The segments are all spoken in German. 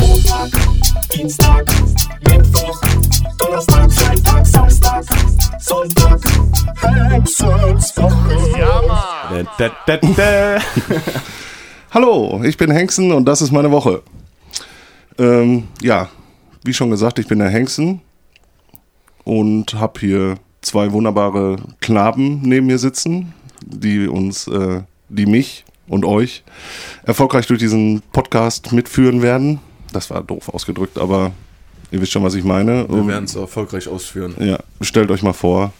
Montag, Dienstag, Mittwoch, Donnerstag, Freitag, Samstag, Sonntag, Hexenswoche. Ja, Mann. Da, da, da. Hallo, ich bin Hengsten und das ist meine Woche. Ähm, ja, wie schon gesagt, ich bin der Hengsten und habe hier zwei wunderbare Knaben neben mir sitzen, die uns, äh, die mich und euch erfolgreich durch diesen Podcast mitführen werden. Das war doof ausgedrückt, aber ihr wisst schon, was ich meine. Wir werden es erfolgreich ausführen. Ja, stellt euch mal vor.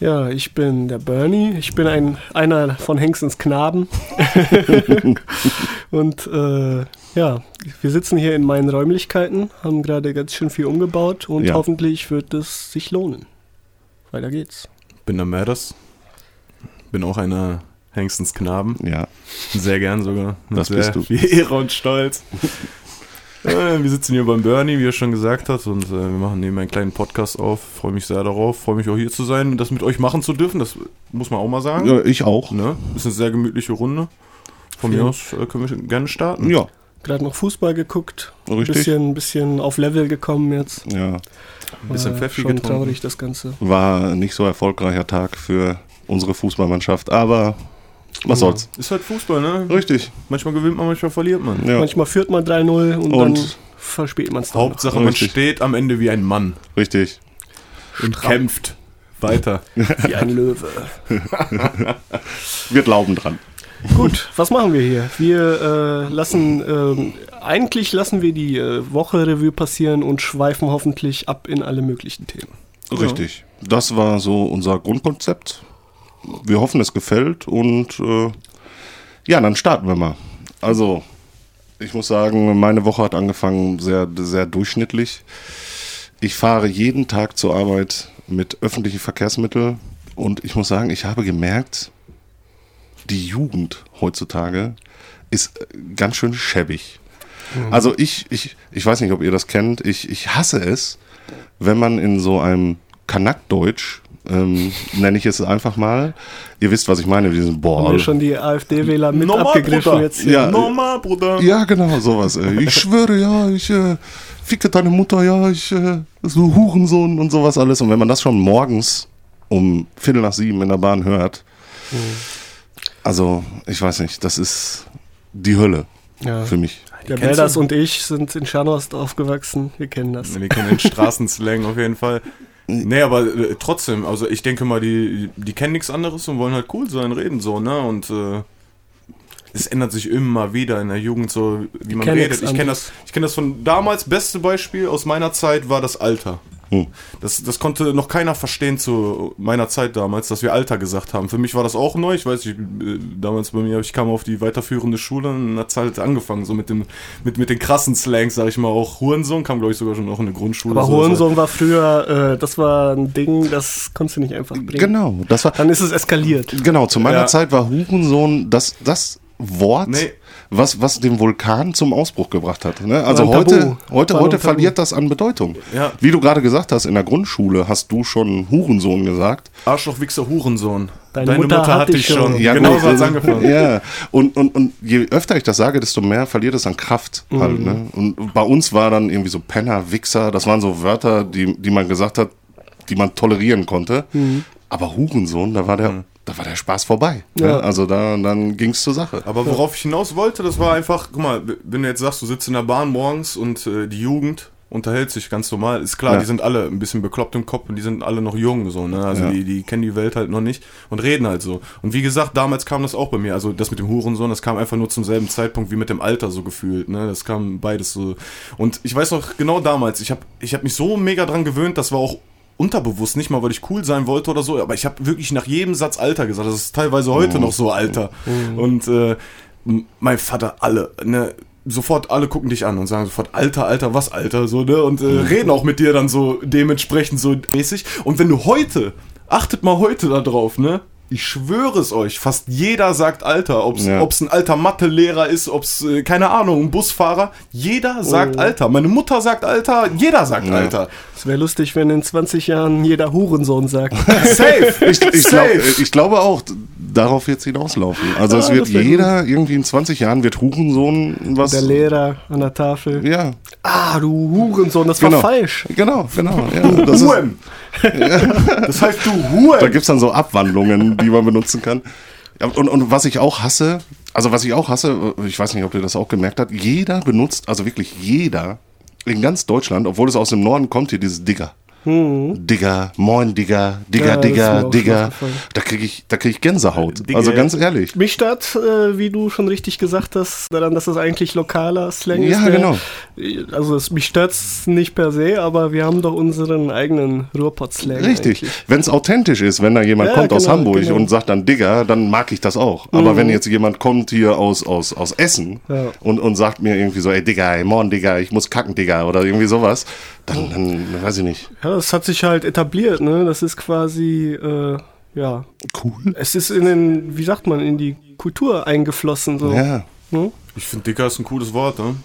Ja, ich bin der Bernie. Ich bin ein, einer von Hengstens Knaben. und äh, ja, wir sitzen hier in meinen Räumlichkeiten, haben gerade ganz schön viel umgebaut und Ja. hoffentlich wird es sich lohnen. Weiter geht's. Bin der Madders. Bin auch einer Hengstens Knaben. Ja, Sehr gern sogar. Mit Das sehr bist du. Viel Ehre und Stolz. Äh, wir sitzen hier beim Bernie, wie er schon gesagt hat, und äh, wir machen neben einen kleinen Podcast auf. Freue mich sehr darauf. Freue mich auch hier zu sein und das mit euch machen zu dürfen. Das muss man auch mal sagen. ja ich auch. Ne? Ist eine sehr gemütliche Runde. Von mir Vielen- aus äh, können wir gerne starten. Ja, Gerade noch Fußball geguckt. Richtig. Bisschen, bisschen auf Level gekommen jetzt. ja. Ein bisschen War Pfeffi schon getrunken. traurig das Ganze. War nicht so erfolgreicher Tag für unsere Fußballmannschaft, aber was soll's. Ist halt Fußball, ne? Richtig. Manchmal gewinnt man, manchmal verliert man. Ja, Manchmal führt man 3-0 und, dann Und- verspielt man es dann. Hauptsache, man Richtig. steht am Ende wie ein Mann richtig. und kämpft weiter. Wie ein Löwe. Wir glauben dran. Gut, was machen wir hier? Wir äh, lassen, ähm, eigentlich lassen wir die äh, Woche Revue passieren und schweifen hoffentlich ab in alle möglichen Themen. Richtig. Das war so unser Grundkonzept. Wir hoffen, es gefällt und äh, ja, dann starten wir mal. Also, ich muss sagen, meine Woche hat angefangen sehr, sehr durchschnittlich. Ich fahre jeden Tag zur Arbeit mit öffentlichen Verkehrsmitteln und ich muss sagen, ich habe gemerkt, die Jugend heutzutage ist äh, ganz schön schäbig. Also ich, ich, ich weiß nicht, ob ihr das kennt, ich, ich hasse es, wenn man in so einem Kanackdeutsch, ähm, nenne ich es einfach mal, ihr wisst, was ich meine, diesen Haben Boah. wir schon die AfD-Wähler mit Normal, abgegriffen Bruder. jetzt hier? Ja. Normal, Bruder. Ja, genau, sowas. Ey. Ich schwöre, ja, ich äh, ficke deine Mutter, ja, ich, äh, so Hurensohn und sowas alles. Und wenn man das schon morgens um Viertel nach sieben in der Bahn hört, also, ich weiß nicht, das ist die Hölle Ja. für mich. Der Belders und ich sind in Scharnhorst aufgewachsen. Wir kennen das. Wir kennen den Straßenslang auf jeden Fall. Nee, aber äh, trotzdem, also ich denke mal, die, die kennen nichts anderes und wollen halt cool sein, reden so, ne? Und äh, es ändert sich immer wieder in der Jugend so, wie man redet. Ich kenne das, ich kenn das von damals, beste Beispiel aus meiner Zeit war das Alter. Hm. Das, das konnte noch keiner verstehen zu meiner Zeit damals, dass wir Alter gesagt haben. Für mich war das auch neu. Ich weiß, ich, äh, damals bei mir, ich kam auf die weiterführende Schule und hat halt angefangen, so mit dem, mit, mit den krassen Slangs, sag ich mal, auch Hurensohn kam, glaube ich, sogar schon noch in der Grundschule. Aber so, Hurensohn war früher, äh, das war ein Ding, das konntest du nicht einfach bringen. Genau, das war, Dann ist es eskaliert. genau, zu meiner Ja. Zeit war Hurensohn das, das Wort, Nee. was, was den Vulkan zum Ausbruch gebracht hat. Ne? Also Tabu. heute, heute, heute verliert das an Bedeutung. Ja. Wie du gerade gesagt hast, in der Grundschule hast du schon Hurensohn gesagt. Arschloch, Wichser, Hurensohn. Deine Mutter hat dich schon. Ja, genau so hat's also- angefangen. Ja, und, und, und je öfter ich das sage, desto mehr verliert es an Kraft halt. Mhm. Ne? Und bei uns war dann irgendwie so Penner, Wichser, das waren so Wörter, die, die man gesagt hat, die man tolerieren konnte. Mhm. Aber Hurensohn, da war der, da war der Spaß vorbei. Ja. Ne? Also da, dann ging es zur Sache. Aber worauf ich hinaus wollte, das war einfach, guck mal, wenn du jetzt sagst, du sitzt in der Bahn morgens und äh, die Jugend unterhält sich ganz normal, ist klar, Ja. die sind alle ein bisschen bekloppt im Kopf und die sind alle noch jung, so, ne? Also Ja. die, die kennen die Welt halt noch nicht und reden halt so. Und wie gesagt, damals kam das auch bei mir, also das mit dem Hurensohn, das kam einfach nur zum selben Zeitpunkt wie mit dem Alter so gefühlt, ne? Das kam beides so. Und ich weiß noch genau damals, ich habe ich hab mich so mega dran gewöhnt, das war auch unterbewusst, nicht mal, weil ich cool sein wollte oder so, aber ich habe wirklich nach jedem Satz Alter gesagt. Das ist teilweise heute noch so Alter. Und äh, mein Vater, alle, ne, sofort alle gucken dich an und sagen sofort, Alter, Alter, was Alter, so, ne, und äh, reden auch mit dir dann so dementsprechend so mäßig. Und wenn du heute, achtet mal heute da drauf, ne, ich schwöre es euch, fast jeder sagt Alter. Ob es Ja. ein alter Mathelehrer ist, ob es, äh, keine Ahnung, ein Busfahrer. Jeder sagt Alter. Meine Mutter sagt Alter, jeder sagt Ja. Alter. Es wäre lustig, wenn in 20 Jahren jeder Hurensohn sagt. Safe. Ich, ich, glaub, Safe. ich glaube auch, darauf wird es hinauslaufen. Also es Ah, wird jeder, irgendwie in 20 Jahren wird Hurensohn was. Der Lehrer an der Tafel. Ja, Ah, du Hurensohn, das war genau. falsch. Genau, genau. Ja, das ist. Das heißt, du Huren. da gibt es dann so Abwandlungen, die man benutzen kann. Und, und was ich auch hasse, also was ich auch hasse, ich weiß nicht, ob ihr das auch gemerkt habt, jeder benutzt, also wirklich jeder in ganz Deutschland, obwohl es aus dem Norden kommt, hier dieses Digger. Digger, moin Digger, Digger, Ja, mir Digger. Da kriege ich, da krieg ich Gänsehaut. Digger. Also ganz ehrlich. Mich stört, äh, wie du schon richtig gesagt hast, daran, dass das eigentlich lokaler Slang Ja, ist. der- genau. Also es, mich stört es nicht per se, aber wir haben doch unseren eigenen Ruhrpott-Slang. Richtig. Wenn es authentisch ist, wenn da jemand Ja, kommt aus genau, Hamburg genau. und sagt dann Digger, dann mag ich das auch. Aber wenn jetzt jemand kommt hier aus, aus, aus Essen Ja. und, und sagt mir irgendwie so, ey Digger, ey, morgen Digger, ich muss kacken, Digger oder irgendwie sowas, dann, dann weiß ich nicht. Ja, das hat sich halt etabliert, ne? Das ist quasi, äh, ja, Cool. es ist in den, wie sagt man, in die Kultur eingeflossen. So. Ja. Ne? Ich finde, Dicker ist ein cooles Wort, ne?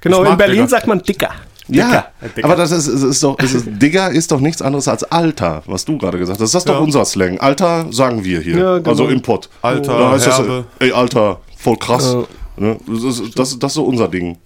Genau, in Berlin Digger. sagt man dicker. Ja, Digger. aber das ist, es ist doch, ist, Digger ist doch nichts anderes als Alter, was du gerade gesagt hast. Das ist doch Ja. unser Slang. Alter sagen wir hier. Ja, genau. Also im Pott. Alter, Da heißt das, Herbe. ey Alter, voll krass. Ja. Ne? Das, ist, das, das ist so unser Ding.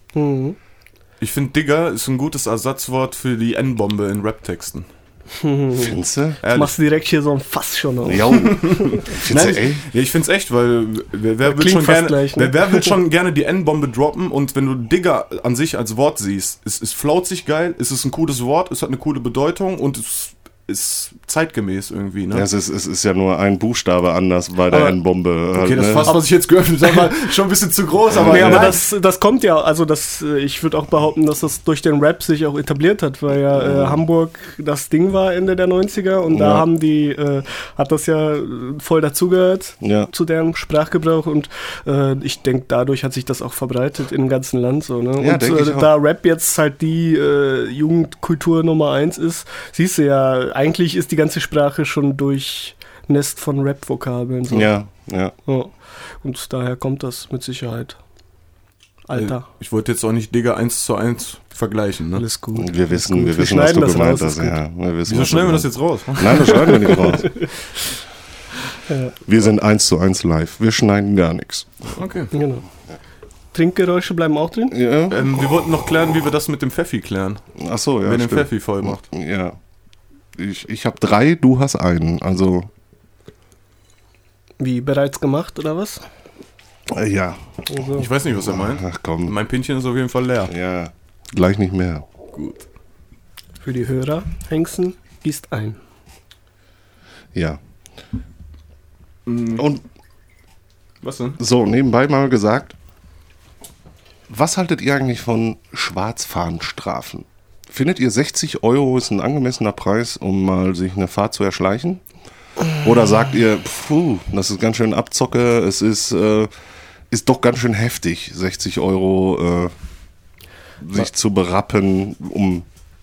Ich finde, Digger ist ein gutes Ersatzwort für die N-Bombe in Rap-Texten. Findest du? Ehrlich. Machst du direkt hier so ein Fass schon auf. Ja. Findest du, ey? Ja, ich find's echt, weil wer, wer, will, schon gerne, gleich, ne? wer, wer will schon gerne die N-Bombe droppen und wenn du Digger an sich als Wort siehst, es, es flaut sich geil, es ist ein cooles Wort, es hat eine coole Bedeutung und es ist zeitgemäß irgendwie, ne? Ja, es, ist, es ist ja nur ein Buchstabe anders bei der Aber- N-Bombe. halt, okay, das ne? Fass, was ich jetzt geöffnet habe, war schon ein bisschen zu groß, aber, Nee, aber nein. das, das kommt ja, also das, äh, ich würde auch behaupten, dass das durch den Rap sich auch etabliert hat, weil ja äh, Hamburg das Ding war Ende der 90er und da Ja. haben die, äh, hat das ja äh, voll dazugehört Ja. zu deren Sprachgebrauch und äh, ich denke, dadurch hat sich das auch verbreitet im ganzen Land so, ne? Ja, und äh, da Rap jetzt halt die äh, Jugendkultur Nummer eins ist, siehst du ja, eigentlich ist die ganze Sprache schon durchnässt von Rap-Vokabeln. So. Ja, ja. Ja. Und daher kommt das mit Sicherheit. Alter, Ich wollte jetzt auch nicht Digger 1 zu 1 vergleichen, ne? alles gut. Wir wissen, gut. wir Wir wissen, was schneiden du das gemeint raus, hast. Ja, wir wissen, Wieso schneiden wir das jetzt raus? Nein, das schneiden wir nicht raus. Wir sind eins zu eins live. Wir schneiden gar nichts. Okay. Genau. Trinkgeräusche bleiben auch drin? Ja? Ähm, wir wollten noch klären, wie wir das mit dem Pfeffi klären. Ach so, ja. Wer den. Pfeffi voll macht. Ja. Ich, ich habe drei, du hast einen. Also, Wie bereits gemacht oder was? äh, ja. Also, Ich weiß nicht, was er meint. Ach komm. Mein Pinchen ist auf jeden Fall leer. Ja. Gleich nicht mehr. Gut. für die Hörer, Hengsten gießt ein. Ja. Mm, Und Was denn? so, nebenbei mal gesagt, was haltet ihr eigentlich von Schwarzfahnenstrafen? Findet ihr 60 Euro ist ein angemessener Preis, um mal sich eine Fahrt zu erschleichen? Oder sagt ihr, puh, das ist ganz schön Abzocke, es ist, äh, ist doch ganz schön heftig, 60 Euro äh, sich zu berappen, um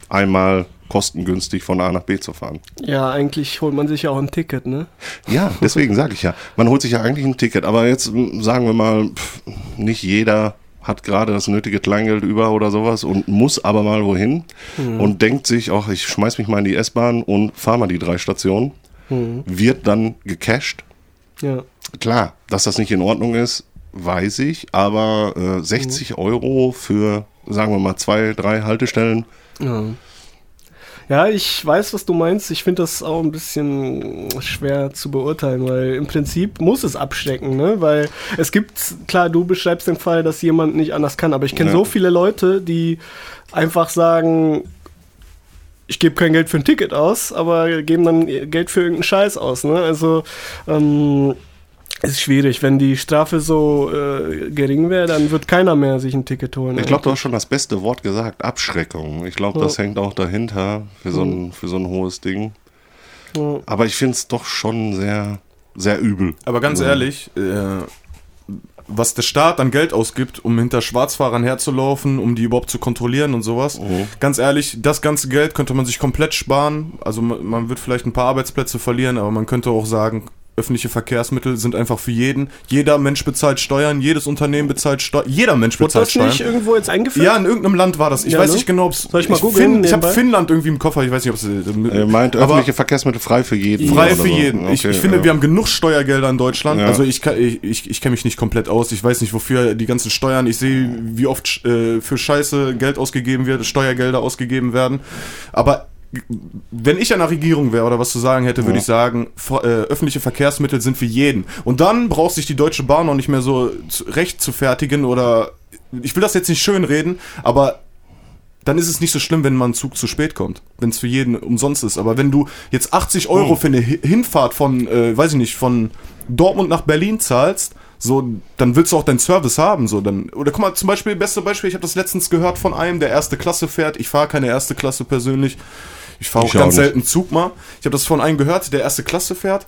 einmal kostengünstig von A nach B zu fahren? Ja, eigentlich holt man sich ja auch ein Ticket, ne? Ja, deswegen sage ich ja. Man holt sich ja eigentlich ein Ticket, aber jetzt sagen wir mal, pff, nicht jeder hat gerade das nötige Kleingeld über oder sowas und muss aber mal wohin und denkt sich, ach, ich schmeiß mich mal in die S-Bahn und fahre mal die drei Stationen. Wird dann gecasht. Ja. Klar, dass das nicht in Ordnung ist, weiß ich, aber äh, 60 Euro für, sagen wir mal, zwei, drei Haltestellen. Ja. Ja, ich weiß, was du meinst. Ich finde das auch ein bisschen schwer zu beurteilen, weil im Prinzip muss es abschrecken, ne? Weil es gibt, klar, du beschreibst den Fall, dass jemand nicht anders kann, aber ich kenne Ja. so viele Leute, die einfach sagen, ich gebe kein Geld für ein Ticket aus, aber geben dann Geld für irgendeinen Scheiß aus, ne? Also, ähm, ist schwierig. Wenn die Strafe so äh, gering wäre, dann wird keiner mehr sich ein Ticket holen. Ich glaube, du hast schon das beste Wort gesagt, Abschreckung. Ich glaube, das hängt auch dahinter für so ein, für so ein hohes Ding. Ja. Aber ich finde es doch schon sehr, sehr übel. Aber ganz ehrlich, äh, was der Staat an Geld ausgibt, um hinter Schwarzfahrern herzulaufen, um die überhaupt zu kontrollieren und sowas, ganz ehrlich, das ganze Geld könnte man sich komplett sparen. Also man, man wird vielleicht ein paar Arbeitsplätze verlieren, aber man könnte auch sagen, öffentliche Verkehrsmittel sind einfach für jeden. Jeder Mensch bezahlt Steuern, jedes Unternehmen bezahlt Steuern, jeder Mensch Wurde bezahlt das Steuern. nicht irgendwo jetzt eingeführt? Ja, in irgendeinem Land war das. Ich Ja, weiß ne? nicht genau, ob es. Soll ich mal googeln Ich habe? Finnland irgendwie im Koffer, ich weiß nicht, ob es. Er meint aber- öffentliche Verkehrsmittel frei für jeden. Frei für so. jeden. ich, Okay, ich finde, ja. wir haben genug Steuergelder in Deutschland. Ja. Also ich, kann- ich, ich, ich kenne mich nicht komplett aus. Ich weiß nicht, wofür die ganzen Steuern. Ich sehe, wie oft äh, für Scheiße Geld ausgegeben wird, Steuergelder ausgegeben werden. Aber wenn ich an der Regierung wäre oder was zu sagen hätte, würde Ja. ich sagen, äh, öffentliche Verkehrsmittel sind für jeden. Und dann braucht sich die Deutsche Bahn auch nicht mehr so recht zu fertigen oder ich will das jetzt nicht schön reden, aber dann ist es nicht so schlimm, wenn mal ein Zug zu spät kommt, wenn es für jeden umsonst ist. Aber wenn du jetzt 80 Euro für eine Hi- Hinfahrt von, äh, weiß ich nicht, von Dortmund nach Berlin zahlst, so, dann willst du auch deinen Service haben. So, dann, oder guck mal, zum Beispiel, beste Beispiel, ich habe das letztens gehört von einem, der erste Klasse fährt. Ich fahre keine erste Klasse persönlich. Ich fahre auch auch ganz nicht. selten Zug mal. Ich habe das von einem gehört, der erste Klasse fährt.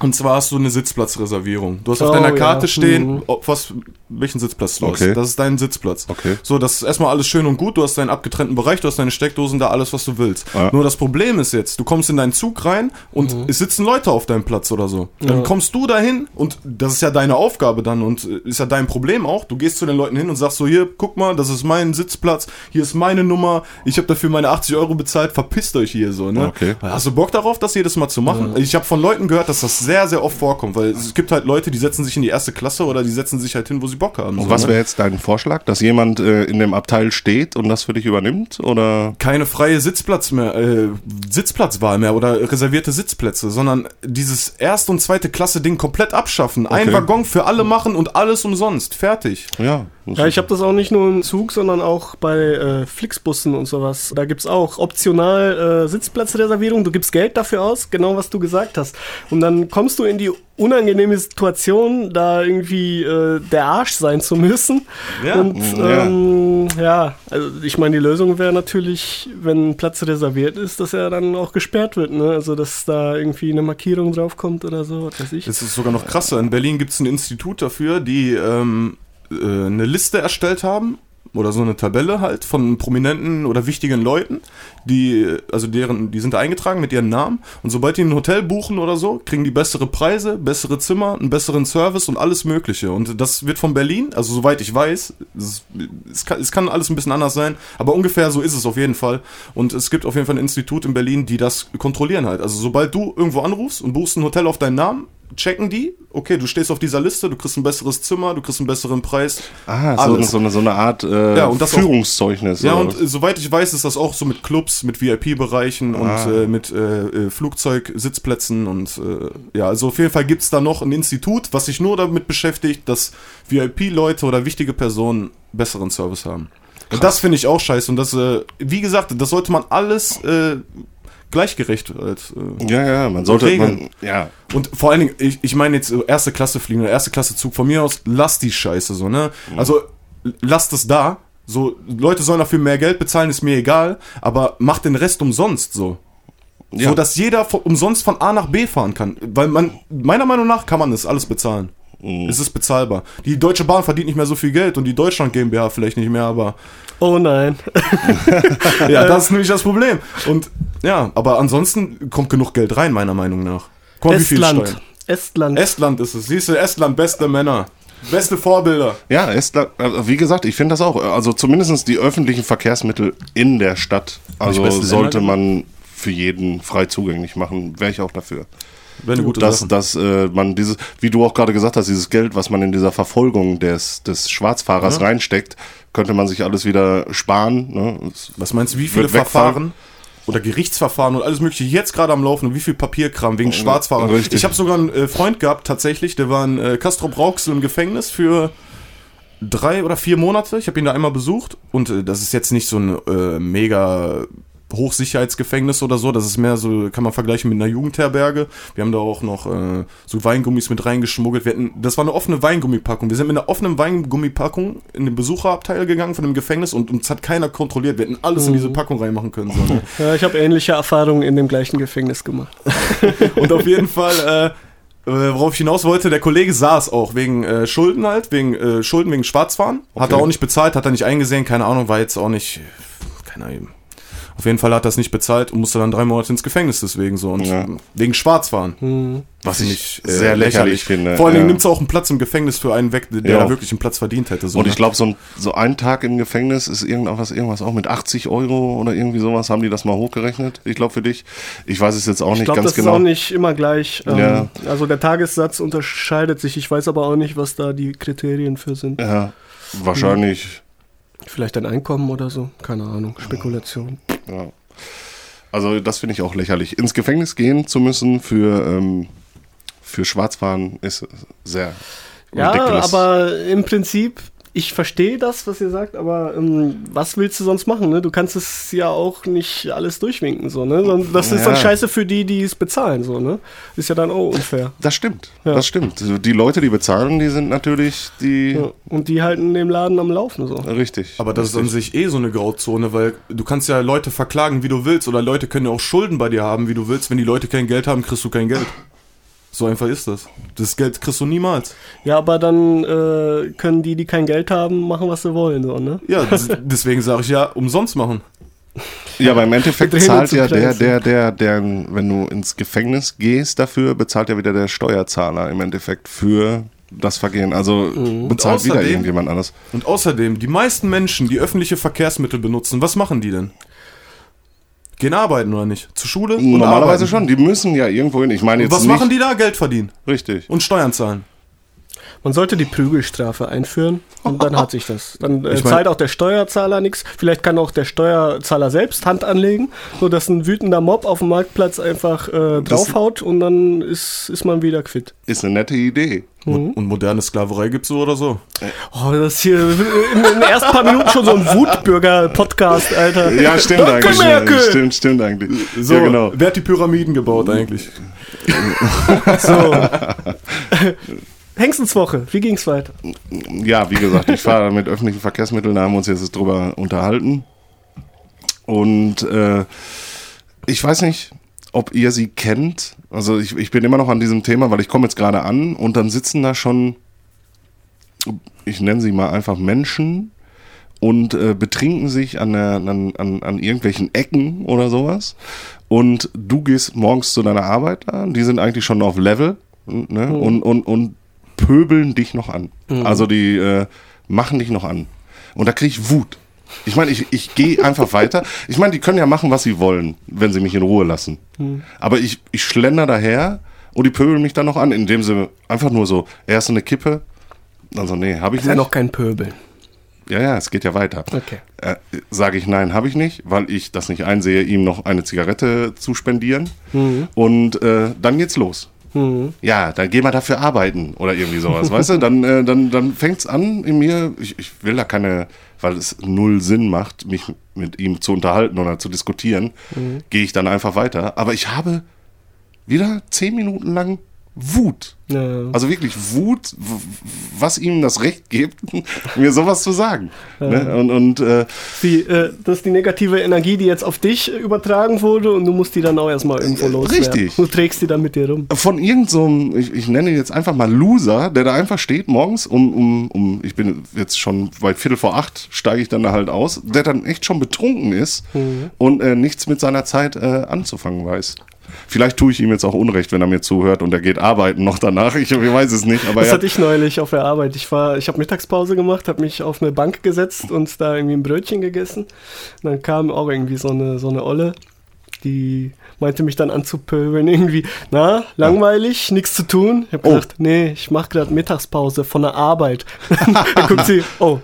Und zwar hast du eine Sitzplatzreservierung. Du hast auf Oh, deiner ja. Karte stehen, Mhm. ob was, welchen Sitzplatz du Okay. hast. Das ist dein Sitzplatz. Okay. So, das ist erstmal alles schön und gut. Du hast deinen abgetrennten Bereich, du hast deine Steckdosen, da alles, was du willst. Ja. Nur das Problem ist jetzt, du kommst in deinen Zug rein und es sitzen Leute auf deinem Platz oder so. Dann Ja. kommst du dahin und das ist ja deine Aufgabe dann und äh, ist ja dein Problem auch. Du gehst zu den Leuten hin und sagst so, hier, guck mal, das ist mein Sitzplatz, hier ist meine Nummer, ich habe dafür meine 80 Euro bezahlt, verpisst euch hier so, ne? Okay. Hast du Bock darauf, das jedes Mal zu machen? Ich habe von Leuten gehört, dass das sehr, sehr oft vorkommt, weil es gibt halt Leute, die setzen sich in die erste Klasse oder die setzen sich halt hin, wo sie Bock haben. Und so, was ne? wäre jetzt dein Vorschlag, dass jemand äh, in dem Abteil steht und das für dich übernimmt? Oder keine freie Sitzplatz mehr, äh, Sitzplatzwahl mehr oder reservierte Sitzplätze, sondern dieses erste und zweite Klasse Ding komplett abschaffen. Ein Okay. Waggon für alle machen und alles umsonst. Fertig. ja? Ja, ich habe das auch nicht nur im Zug, sondern auch bei äh, Flixbussen und sowas. Da gibt's auch optional äh, Sitzplatzreservierung. Du gibst Geld dafür aus, genau was du gesagt hast. Und dann kommst du in die unangenehme Situation, da irgendwie äh, der Arsch sein zu müssen. Ja. Und Ja. ähm, ja, also ich meine, die Lösung wäre natürlich, wenn ein Platz reserviert ist, dass er dann auch gesperrt wird. Ne? Also dass da irgendwie eine Markierung draufkommt oder so, was weiß ich. Es ist sogar noch krasser. In Berlin gibt es ein Institut dafür, die ähm, äh, eine Liste erstellt haben oder so eine Tabelle halt von prominenten oder wichtigen Leuten, die also deren die sind da eingetragen mit ihren Namen. Und sobald die ein Hotel buchen oder so, kriegen die bessere Preise, bessere Zimmer, einen besseren Service und alles mögliche. Und das wird von Berlin, also soweit ich weiß, es, es, kann, es kann alles ein bisschen anders sein, aber ungefähr so ist es auf jeden Fall. Und es gibt auf jeden Fall ein Institut in Berlin, die das kontrollieren halt. Also sobald du irgendwo anrufst und buchst ein Hotel auf deinen Namen, checken die, okay, du stehst auf dieser Liste, du kriegst ein besseres Zimmer, du kriegst einen besseren Preis. Ah, so, so, eine, so eine Art äh, Ja, und das auch- Führungszeugnis. Ja, und äh, soweit ich weiß, ist das auch so mit Clubs, mit VIP-Bereichen Ah. und äh, mit äh, äh, Flugzeugsitzplätzen und äh, ja, also auf jeden Fall gibt es da noch ein Institut, was sich nur damit beschäftigt, dass VIP-Leute oder wichtige Personen besseren Service haben. Und das finde ich auch scheiße und das, äh, wie gesagt, das sollte man alles gleichgerecht als, äh, ja, ja, man sollte, Regeln. man, ja, und vor allen Dingen, ich, ich meine jetzt so erste Klasse fliegen oder erste Klasse Zug, von mir aus, lass die Scheiße so, ne? Also, lass das da. So, Leute sollen dafür mehr Geld bezahlen, ist mir egal, aber mach den Rest umsonst so. Ja. So, dass jeder von, umsonst von A nach B fahren kann. Weil man, meiner Meinung nach kann man das alles bezahlen. Es ist bezahlbar. Die Deutsche Bahn verdient nicht mehr so viel Geld und die Deutschland GmbH vielleicht nicht mehr, aber Oh nein. ja, das ist nämlich das Problem. Und ja, aber ansonsten kommt genug Geld rein, meiner Meinung nach. Guck mal, wie viel Estland. Steuern. Estland. Estland ist es. Siehst du, Estland, beste Männer. Beste Vorbilder. Ja, Estland, also wie gesagt, ich finde das auch. Also zumindest die öffentlichen Verkehrsmittel in der Stadt. Also sollte man für jeden frei zugänglich machen. Wäre ich auch dafür. Dass, Sache. dass äh, man dieses, wie du auch gerade gesagt hast, dieses Geld, was man in dieser Verfolgung des, des Schwarzfahrers Ja. reinsteckt, könnte man sich alles wieder sparen. Ne? Was meinst du, wie viele. Verfahren oder Gerichtsverfahren und alles mögliche jetzt gerade am Laufen und wie viel Papierkram wegen Schwarzfahrern? richtig. Ich habe sogar einen äh, Freund gehabt, tatsächlich, der war in äh, Castrop Rauxel im Gefängnis für drei oder vier Monate. Ich habe ihn da einmal besucht und äh, das ist jetzt nicht so ein äh, mega Hochsicherheitsgefängnis oder so. Das ist mehr so, kann man vergleichen mit einer Jugendherberge. Wir haben da auch noch äh, so Weingummis mit reingeschmuggelt. Wir hatten, das war eine offene Weingummipackung. Wir sind mit einer offenen Weingummipackung in den Besucherabteil gegangen von dem Gefängnis und uns hat keiner kontrolliert. Wir hätten alles in diese Packung reinmachen können. So, ne? Ja, ich habe ähnliche Erfahrungen in dem gleichen Gefängnis gemacht. Und auf jeden Fall, äh, äh, worauf ich hinaus wollte, der Kollege saß auch wegen äh, Schulden halt, wegen äh, Schulden wegen Schwarzfahren. Hat Okay. er auch nicht bezahlt, hat er nicht eingesehen, keine Ahnung, war jetzt auch nicht, keine Ahnung. Auf jeden Fall hat er es nicht bezahlt und musste dann drei Monate ins Gefängnis deswegen so. Und Ja. wegen Schwarzfahren. Hm. Was ich sehr lächerlich finde. Vor allen Dingen ja. nimmt es auch einen Platz im Gefängnis für einen weg, der Ja. da wirklich einen Platz verdient hätte. So, Und ich ne? glaube, so ein, so ein Tag im Gefängnis ist irgendwas, irgendwas auch mit 80 Euro oder irgendwie sowas. Haben die das mal hochgerechnet? Ich glaube für dich. Ich weiß es jetzt auch Ich nicht glaube, ganz das genau. ist auch nicht immer gleich. Ähm, Ja. Also der Tagessatz unterscheidet sich. Ich weiß aber auch nicht, was da die Kriterien für sind. Ja, wahrscheinlich. Vielleicht ein Einkommen oder so. Keine Ahnung. Spekulation. Ja. Also das finde ich auch lächerlich. Ins Gefängnis gehen zu müssen für, ähm, für Schwarzfahren ist sehr Ja, ridiculous. aber im Prinzip, ich verstehe das, was ihr sagt, aber ähm, was willst du sonst machen? Ne? Du kannst es ja auch nicht alles durchwinken, so, ne? Sondern Das ist dann Ja. scheiße für die, die es bezahlen, so, ne? Ist ja dann auch unfair. Das stimmt, Ja. das stimmt. Die Leute, die bezahlen, die sind natürlich die Ja. Und die halten den Laden am Laufen, so. richtig. Aber das ist an richtig. sich eh so eine Grauzone, weil du kannst ja Leute verklagen, wie du willst, oder Leute können ja auch Schulden bei dir haben, wie du willst. Wenn die Leute kein Geld haben, kriegst du kein Geld. So einfach ist das. Das Geld kriegst du niemals. Ja, aber dann äh, können die, die kein Geld haben, machen, was sie wollen, so, ne? Ja, des- deswegen sage ich ja, umsonst machen. Ja, aber im Endeffekt zahlt ja der, der, der, der, wenn du ins Gefängnis gehst dafür, bezahlt ja wieder der Steuerzahler im Endeffekt für das Vergehen. Also bezahlt wieder außerdem- irgendjemand anders. Und außerdem, die meisten Menschen, die öffentliche Verkehrsmittel benutzen, was machen die denn? Gehen arbeiten oder nicht? Zur Schule? und Normalerweise arbeiten. schon. Die müssen ja irgendwo hin. Ich meine Und jetzt was nicht. machen die da? Geld verdienen. Richtig. Und Steuern zahlen. Man sollte die Prügelstrafe einführen und dann hat sich das. Dann äh, Ich mein- zahlt auch der Steuerzahler nichts. Vielleicht kann auch der Steuerzahler selbst Hand anlegen, sodass ein wütender Mob auf dem Marktplatz einfach äh, draufhaut und dann ist, ist man wieder quitt. Ist eine nette Idee. Und moderne Sklaverei gibt's so oder so. Oh, das hier in den ersten paar Minuten schon so ein Wutbürger-Podcast, Alter. Ja, stimmt Danke, eigentlich. Merkel! Stimmt, stimmt eigentlich. So, Ja, genau. wer hat die Pyramiden gebaut eigentlich? So. Hengstenswoche, wie ging's weiter? Ja, wie gesagt, ich fahre mit öffentlichen Verkehrsmitteln, da haben wir uns jetzt drüber unterhalten. Und äh, ich weiß nicht, ob ihr sie kennt. Also ich, ich bin immer noch an diesem Thema, weil ich komme jetzt gerade an und dann sitzen da schon, ich nenne sie mal einfach Menschen und äh, betrinken sich an, der, an, an, an irgendwelchen Ecken oder sowas. Und du gehst morgens zu deiner Arbeit an, die sind eigentlich schon auf Level ne? und, und, und pöbeln dich noch an. Also die äh, machen dich noch an. Und da kriege ich Wut. Ich meine, ich, ich gehe einfach weiter. Ich meine, die können ja machen, was sie wollen, wenn sie mich in Ruhe lassen. Aber ich, ich schlender daher und die pöbeln mich dann noch an, indem sie einfach nur so, erst eine Kippe, also nee, habe ich Ist ja nicht. noch kein Pöbel. Ja, ja, es geht ja weiter. Okay. Äh, Sage ich nein, habe ich nicht, weil ich das nicht einsehe, ihm noch eine Zigarette zu spendieren. Und äh, dann geht's los. Ja, dann geh mal dafür arbeiten oder irgendwie sowas, weißt du? Dann, äh, dann, dann fängt's an in mir, ich, ich will da keine, weil es null Sinn macht, mich mit ihm zu unterhalten oder zu diskutieren, gehe ich dann einfach weiter. Aber ich habe wieder zehn Minuten lang Wut. Ja. Also wirklich Wut, was ihm das Recht gibt, mir sowas zu sagen. Ne? Und, und äh, Die, äh, das ist die negative Energie, die jetzt auf dich übertragen wurde und du musst die dann auch erstmal irgendwo loswerden. richtig. Du trägst die dann mit dir rum. von irgendeinem, so ich, ich nenne ihn jetzt einfach mal Loser, der da einfach steht morgens um, um, um ich bin jetzt schon bei Viertel vor acht, steige ich dann da halt aus, der dann echt schon betrunken ist und äh, nichts mit seiner Zeit äh, anzufangen weiß. Vielleicht tue ich ihm jetzt auch Unrecht, wenn er mir zuhört und er geht arbeiten noch danach. Ich, ich weiß es nicht, aber Das er, hatte ich neulich auf der Arbeit. Ich war, ich habe Mittagspause gemacht, habe mich auf eine Bank gesetzt und da irgendwie ein Brötchen gegessen. Und dann kam auch irgendwie so eine, so eine Olle, die meinte mich dann anzupöbeln irgendwie, na, langweilig, nichts zu tun. Ich habe Oh. gesagt, nee, ich mache gerade Mittagspause von der Arbeit. dann guckt sie, oh,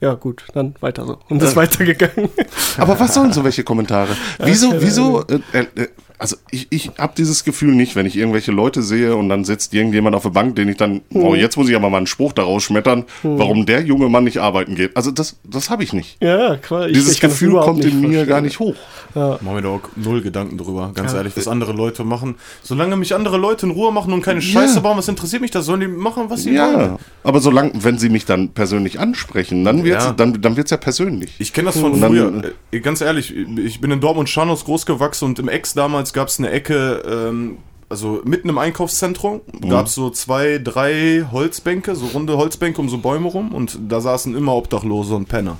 ja gut, dann weiter so. Und ist weitergegangen. Aber was sollen so welche Kommentare? Wieso, wieso, äh, äh, also ich, ich habe dieses Gefühl nicht, wenn ich irgendwelche Leute sehe und dann sitzt irgendjemand auf der Bank, den ich dann, oh, jetzt muss ich aber mal einen Spruch daraus schmettern, warum der junge Mann nicht arbeiten geht. Also das, das habe ich nicht. ja, klar. ich- Dieses ich Gefühl kommt in mir verstehen. gar nicht hoch. Machen wir da auch null Gedanken drüber, ganz ehrlich, was andere Leute machen. Solange mich andere Leute in Ruhe machen und keine Scheiße bauen, was interessiert mich das? Sollen die machen, was sie wollen? Ja, aber solange, wenn sie mich dann persönlich ansprechen, dann wird's, Ja. dann, dann wird's ja persönlich. Ich kenne das von dann- früher. Äh, ganz ehrlich, ich bin in Dortmund-Scharnhaus groß gewachsen und im Ex damals gab es eine Ecke, ähm, also mitten im Einkaufszentrum, gab es so zwei, drei Holzbänke, so runde Holzbänke um so Bäume rum und da saßen immer Obdachlose und Penner.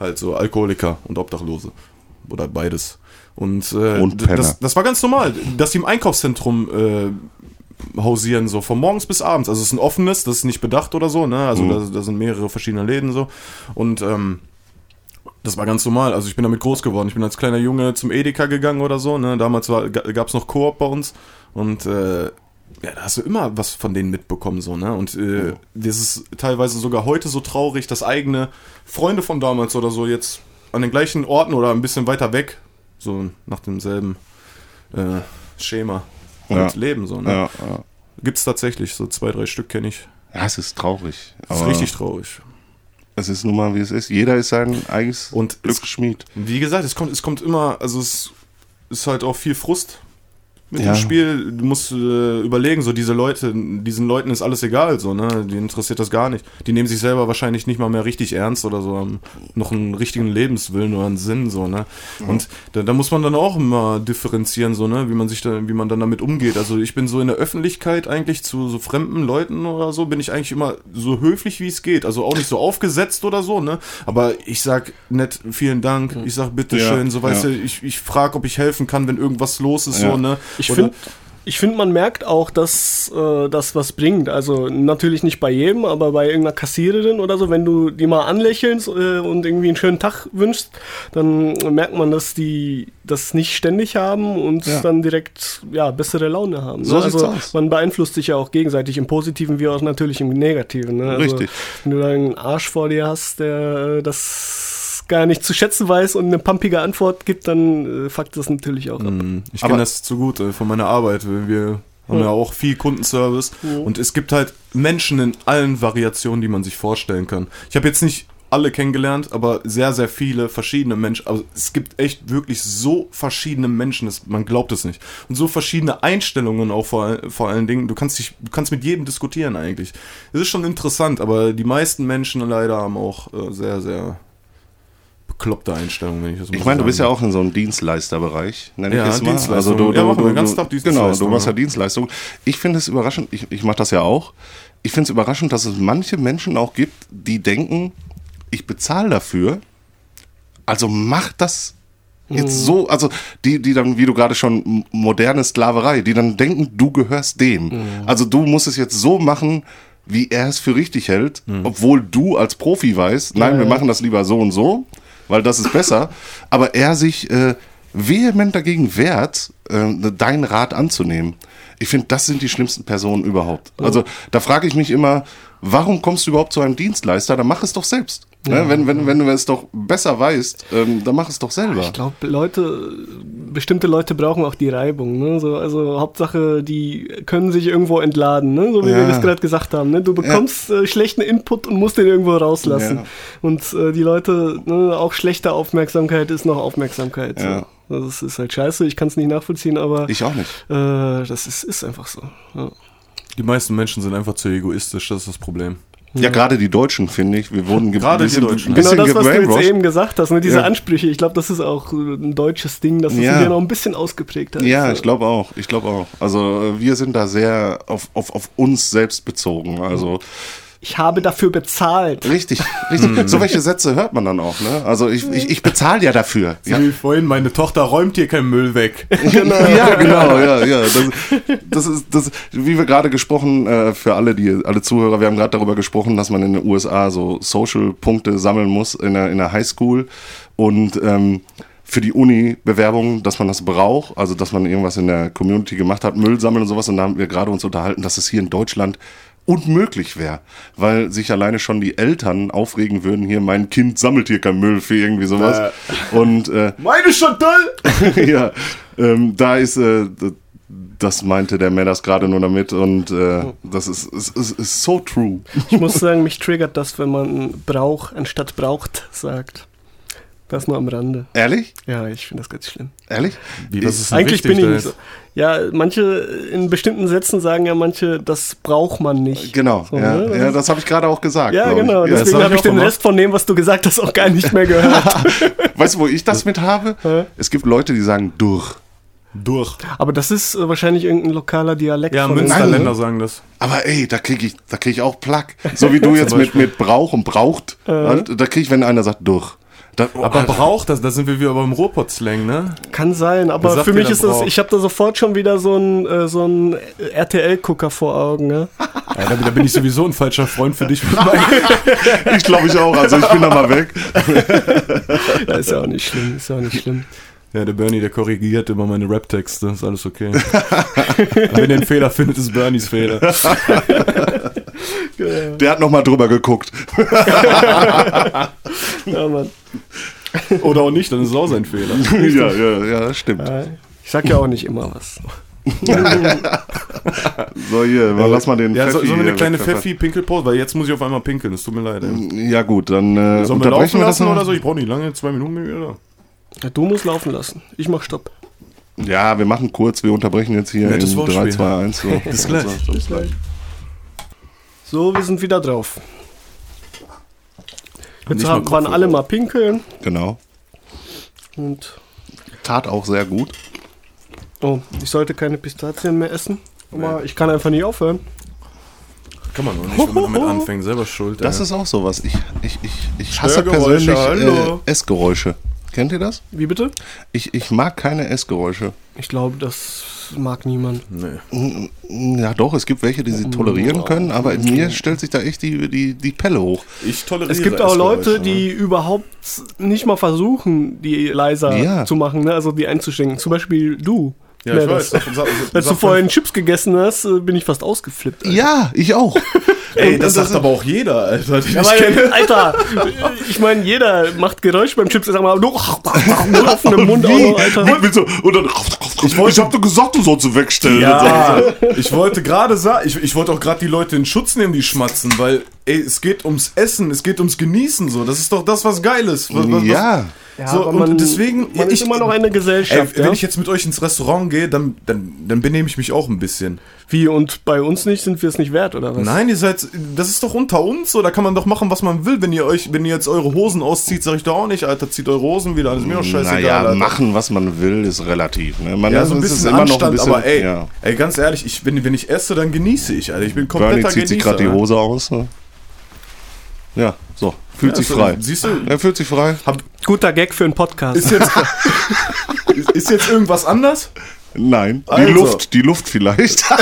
Halt so Alkoholiker und Obdachlose. oder beides. Und, äh, Und das, das war ganz normal, dass die im Einkaufszentrum äh, hausieren, so von morgens bis abends. Also es ist ein offenes, das ist nicht bedacht oder so, ne? Also da, da sind mehrere verschiedene Läden so. Und ähm, das war ganz normal. Also ich bin damit groß geworden. Ich bin als kleiner Junge zum Edeka gegangen oder so. Ne? Damals gab es noch Koop bei uns. Und äh, ja, da hast du immer was von denen mitbekommen. so ne? Und äh, das ist teilweise sogar heute so traurig, dass eigene Freunde von damals oder so jetzt an den gleichen Orten oder ein bisschen weiter weg, so nach demselben äh, Schema halt Ja. leben. So, ne? Ja, ja. Gibt's tatsächlich, so zwei, drei Stück kenne ich. ja, es ist traurig. Das ist richtig traurig. Es ist nun mal, wie es ist. Jeder ist sein eigenes Und Glücksschmied. Wie gesagt, es kommt, es kommt immer, also es ist halt auch viel Frust mit Ja. dem Spiel. Du musst äh, überlegen, so diese Leute, diesen Leuten ist alles egal, so, ne? Die interessiert das gar nicht. Die nehmen sich selber wahrscheinlich nicht mal mehr richtig ernst oder so, haben noch einen richtigen Lebenswillen oder einen Sinn, so, ne? Und da, da muss man dann auch immer differenzieren, so, ne? Wie man sich da, wie man dann damit umgeht. Also ich bin so in der Öffentlichkeit eigentlich zu so fremden Leuten oder so, bin ich eigentlich immer so höflich wie es geht. Also auch nicht so aufgesetzt oder so, ne? Aber ich sag nett, vielen Dank, ich sag bitteschön, Ja, so weißt ja. du, ich, ich frage, ob ich helfen kann, wenn irgendwas los ist, so, ne? Ich finde, ich find, man merkt auch, dass äh, das was bringt. Also natürlich nicht bei jedem, aber bei irgendeiner Kassiererin oder so, wenn du die mal anlächelst äh, und irgendwie einen schönen Tag wünschst, dann merkt man, dass die das nicht ständig haben und Ja. dann direkt ja, bessere Laune haben. So ne? sieht's also aus. man beeinflusst sich ja auch gegenseitig im Positiven wie auch natürlich im Negativen. Ne? Also, Richtig. Wenn du da einen Arsch vor dir hast, der äh, gar nicht zu schätzen weiß und eine pumpige Antwort gibt, dann äh, fuckt das natürlich auch ab. Mhm. Ich kenne das zu gut äh, von meiner Arbeit. Wir haben ja auch viel Kundenservice und es gibt halt Menschen in allen Variationen, die man sich vorstellen kann. Ich habe jetzt nicht alle kennengelernt, aber sehr, sehr viele verschiedene Menschen. Also es gibt echt wirklich so verschiedene Menschen, das, man glaubt es nicht. Und so verschiedene Einstellungen auch vor, vor allen Dingen. Du kannst dich, du kannst mit jedem diskutieren eigentlich. Es ist schon interessant, aber die meisten Menschen leider haben auch äh, sehr, sehr bekloppte Einstellungen, wenn ich das mal Ich meine, du bist ja auch in so einem Dienstleisterbereich, nenne ich Ja, es mal. Dienstleistung. Also du, du, Ja, machen wir den ganzen Tag Genau, Dienstleistung, du machst ja ja. Dienstleistung. Ich finde es überraschend, ich, ich mache das ja auch, ich finde es überraschend, dass es manche Menschen auch gibt, die denken, ich bezahle dafür, also mach das jetzt so, also die, die dann, wie du gerade schon, moderne Sklaverei, die dann denken, du gehörst dem. Also du musst es jetzt so machen, wie er es für richtig hält, obwohl du als Profi weißt, nein, wir machen das lieber so und so, weil das ist besser, aber er sich äh, vehement dagegen wehrt, äh, deinen Rat anzunehmen. Ich finde, das sind die schlimmsten Personen überhaupt. Also da frage ich mich immer, warum kommst du überhaupt zu einem Dienstleister? Dann mach es doch selbst. Ne? Wenn, wenn, wenn du es doch besser weißt, ähm, dann mach es doch selber. Ich glaube, Leute, bestimmte Leute brauchen auch die Reibung. Ne? So, also Hauptsache, die können sich irgendwo entladen, ne? so wie Ja. wir das gerade gesagt haben. Ne? Du bekommst äh, schlechten Input und musst den irgendwo rauslassen. Ja. Und äh, die Leute, ne, auch schlechte Aufmerksamkeit ist noch Aufmerksamkeit. Ja. So. Das ist halt scheiße, ich kann es nicht nachvollziehen, aber Ich auch nicht. äh, das ist, ist einfach so. Ja. Die meisten Menschen sind einfach zu egoistisch, das ist das Problem. Ja, gerade die Deutschen, finde ich. Wir wurden ge- Gerade die bisschen- Deutschen. Genau das, was du jetzt eben gesagt hast, ne? diese Ja. Ansprüche. Ich glaube, das ist auch äh, ein deutsches Ding, dass das Ja. hier noch ein bisschen ausgeprägter Ja, ist. ich glaube auch. Ich glaube auch. Also äh, wir sind da sehr auf, auf, auf uns selbst bezogen. Also Ich habe dafür bezahlt. richtig, richtig. So welche Sätze hört man dann auch. Ne? Also ich, ich, ich bezahle ja dafür. Ja. Wie vorhin, meine Tochter räumt hier keinen Müll weg. ja, genau, ja, ja. Das, das ist, das, wie wir gerade gesprochen, äh, für alle, die, alle Zuhörer, wir haben gerade darüber gesprochen, dass man in den USA so Social-Punkte sammeln muss in der, in der Highschool und ähm, für die Uni-Bewerbung, dass man das braucht, also dass man irgendwas in der Community gemacht hat, Müll sammeln und sowas. Und da haben wir gerade uns unterhalten, dass es hier in Deutschland unmöglich wäre, weil sich alleine schon die Eltern aufregen würden, hier mein Kind sammelt hier kein Müll für irgendwie sowas. Und äh, Meine Chantal! ja, ähm, da ist, äh, das meinte der Männers gerade nur damit und äh, das ist, ist, ist, ist so true. Ich muss sagen, mich triggert das, wenn man Brauch anstatt braucht sagt. Das nur am Rande. Ehrlich? Ja, ich finde das ganz schlimm. Ehrlich? Wie, was ist denn Eigentlich bin ich nicht so. Ja, manche in bestimmten Sätzen sagen ja manche, das braucht man nicht. Genau, So, ja, ne? Das ja, das habe ich gerade auch gesagt. Ja, genau. Ja, Deswegen hab habe ich ich den. Rest von dem, was du gesagt hast, auch gar nicht mehr gehört. weißt du, wo ich das mit habe? Es gibt Leute, die sagen durch. Durch. Aber das ist äh, wahrscheinlich irgendein lokaler Dialekt. Ja. Münsterländer sagen das. Aber ey, da kriege ich, da krieg ich auch Plack. So wie du jetzt mit, mit Brauch und braucht. halt, Da kriege ich, wenn einer sagt durch. Da, oh, Aber Alter. braucht das, da sind wir wieder beim Ruhrpott-Slang, ne? Kann sein, aber für mich ist das, ich habe da sofort schon wieder so ein, äh, so ein RTL-Gucker vor Augen. Ne? Ja, da, da bin ich sowieso ein falscher Freund für dich. ich glaube ich auch. Also ich bin da mal weg. Ja, ist ja auch nicht schlimm, ist ja auch nicht schlimm. Ja, der Bernie, der korrigiert immer meine Rap-Texte, ist alles okay. Wenn ihr einen Fehler findet, ist Bernies Fehler. Der hat noch mal drüber geguckt. Ja, Mann. Oder auch nicht, dann ist es auch sein Fehler. ja, ja, ja, das stimmt. Ja, Ich sag ja auch nicht immer was. So, hier, mal, lass mal den Ja, so, Pfeffi so eine hier kleine. Pfeffi-Pinkelpause, weil jetzt muss ich auf einmal pinkeln, es tut mir leid. Ey. Ja gut, dann äh, Sollen wir laufen unterbrechen wir das lassen noch. oder so? Ich brauche nicht lange, zwei Minuten wieder da. Ja, du musst laufen lassen. Ich mach Stopp. Ja, wir machen kurz, wir unterbrechen jetzt hier Nettes in 3, Wortspiel. 2, 1. So. Bis gleich. So, bis gleich. So, wir sind wieder drauf. Jetzt Nicht haben, waren alle mal pinkeln Genau. und Tat auch sehr gut. oh, ich sollte keine Pistazien mehr essen. Aber ich kann einfach nicht aufhören. Kann man noch nicht, wenn man damit anfängt, selber schuld. Das ey. ist auch sowas. Ich, ich, ich, ich hasse persönlich äh. Essgeräusche. Kennt ihr das? Wie bitte? Ich, ich mag keine Essgeräusche. Ich glaube, das mag niemand. Nee. Ja, doch, es gibt welche, die sie tolerieren können, aber in mir stellt sich da echt die, die, die Pelle hoch. Ich toleriere Es gibt auch Leute, Essgeräusche, die überhaupt nicht mal versuchen, die leiser Ja. zu machen, ne? also die einzuschenken. Zum Beispiel du. Ne? Ja, ich Ne, weiß. Als du vorhin Chips gegessen hast, äh, bin ich fast ausgeflippt. Alter. Ja, ich auch. Ey, das sagt aber auch jeder, Alter. Den Ja, ich kenne. Alter, ich meine, jeder macht Geräusch beim Chips, sag mal, du offenem Mund auch noch, Alter. Und, so, und dann, ich, ich hab doch gesagt, du sollst sie wegstellen. Ja, ich wollte gerade sagen, ich, ich wollte auch gerade die Leute in Schutz nehmen, die schmatzen, weil, ey, es geht ums Essen, es geht ums Genießen, so. Das ist doch das, was geil ist. Was, was, Ja. Ja, so, aber und deswegen, man ich- ist immer noch eine Ey, Gesellschaft. wenn ja? ich jetzt mit euch ins Restaurant gehe, dann, dann, dann benehme ich mich auch ein bisschen. Wie, und bei uns nicht, sind wir es nicht wert, oder was? Nein, ihr seid, das ist doch unter uns, so, da kann man doch machen, was man will. Wenn ihr euch, wenn ihr jetzt eure Hosen auszieht, sag ich doch auch nicht, Alter, zieht eure Hosen wieder, das ist mir doch scheißegal, Naja, Alter. machen, was man will, ist relativ. Ne? Man, Ja, so ein es ist bisschen immer noch Anstand, ein bisschen, aber ey, ja. ey, ganz ehrlich, ich, wenn, wenn ich esse, dann genieße ich, Alter. Ich bin Bernie kompletter zieht sich Genießer. gerade die? Hose aus. Ne? Ja, so, fühlt Ja, sich so, frei. siehst du? Er fühlt sich frei. Hab, Guter Gag für einen Podcast. ist, jetzt, ist, ist jetzt irgendwas anders? Nein, die Also. Luft, die Luft vielleicht.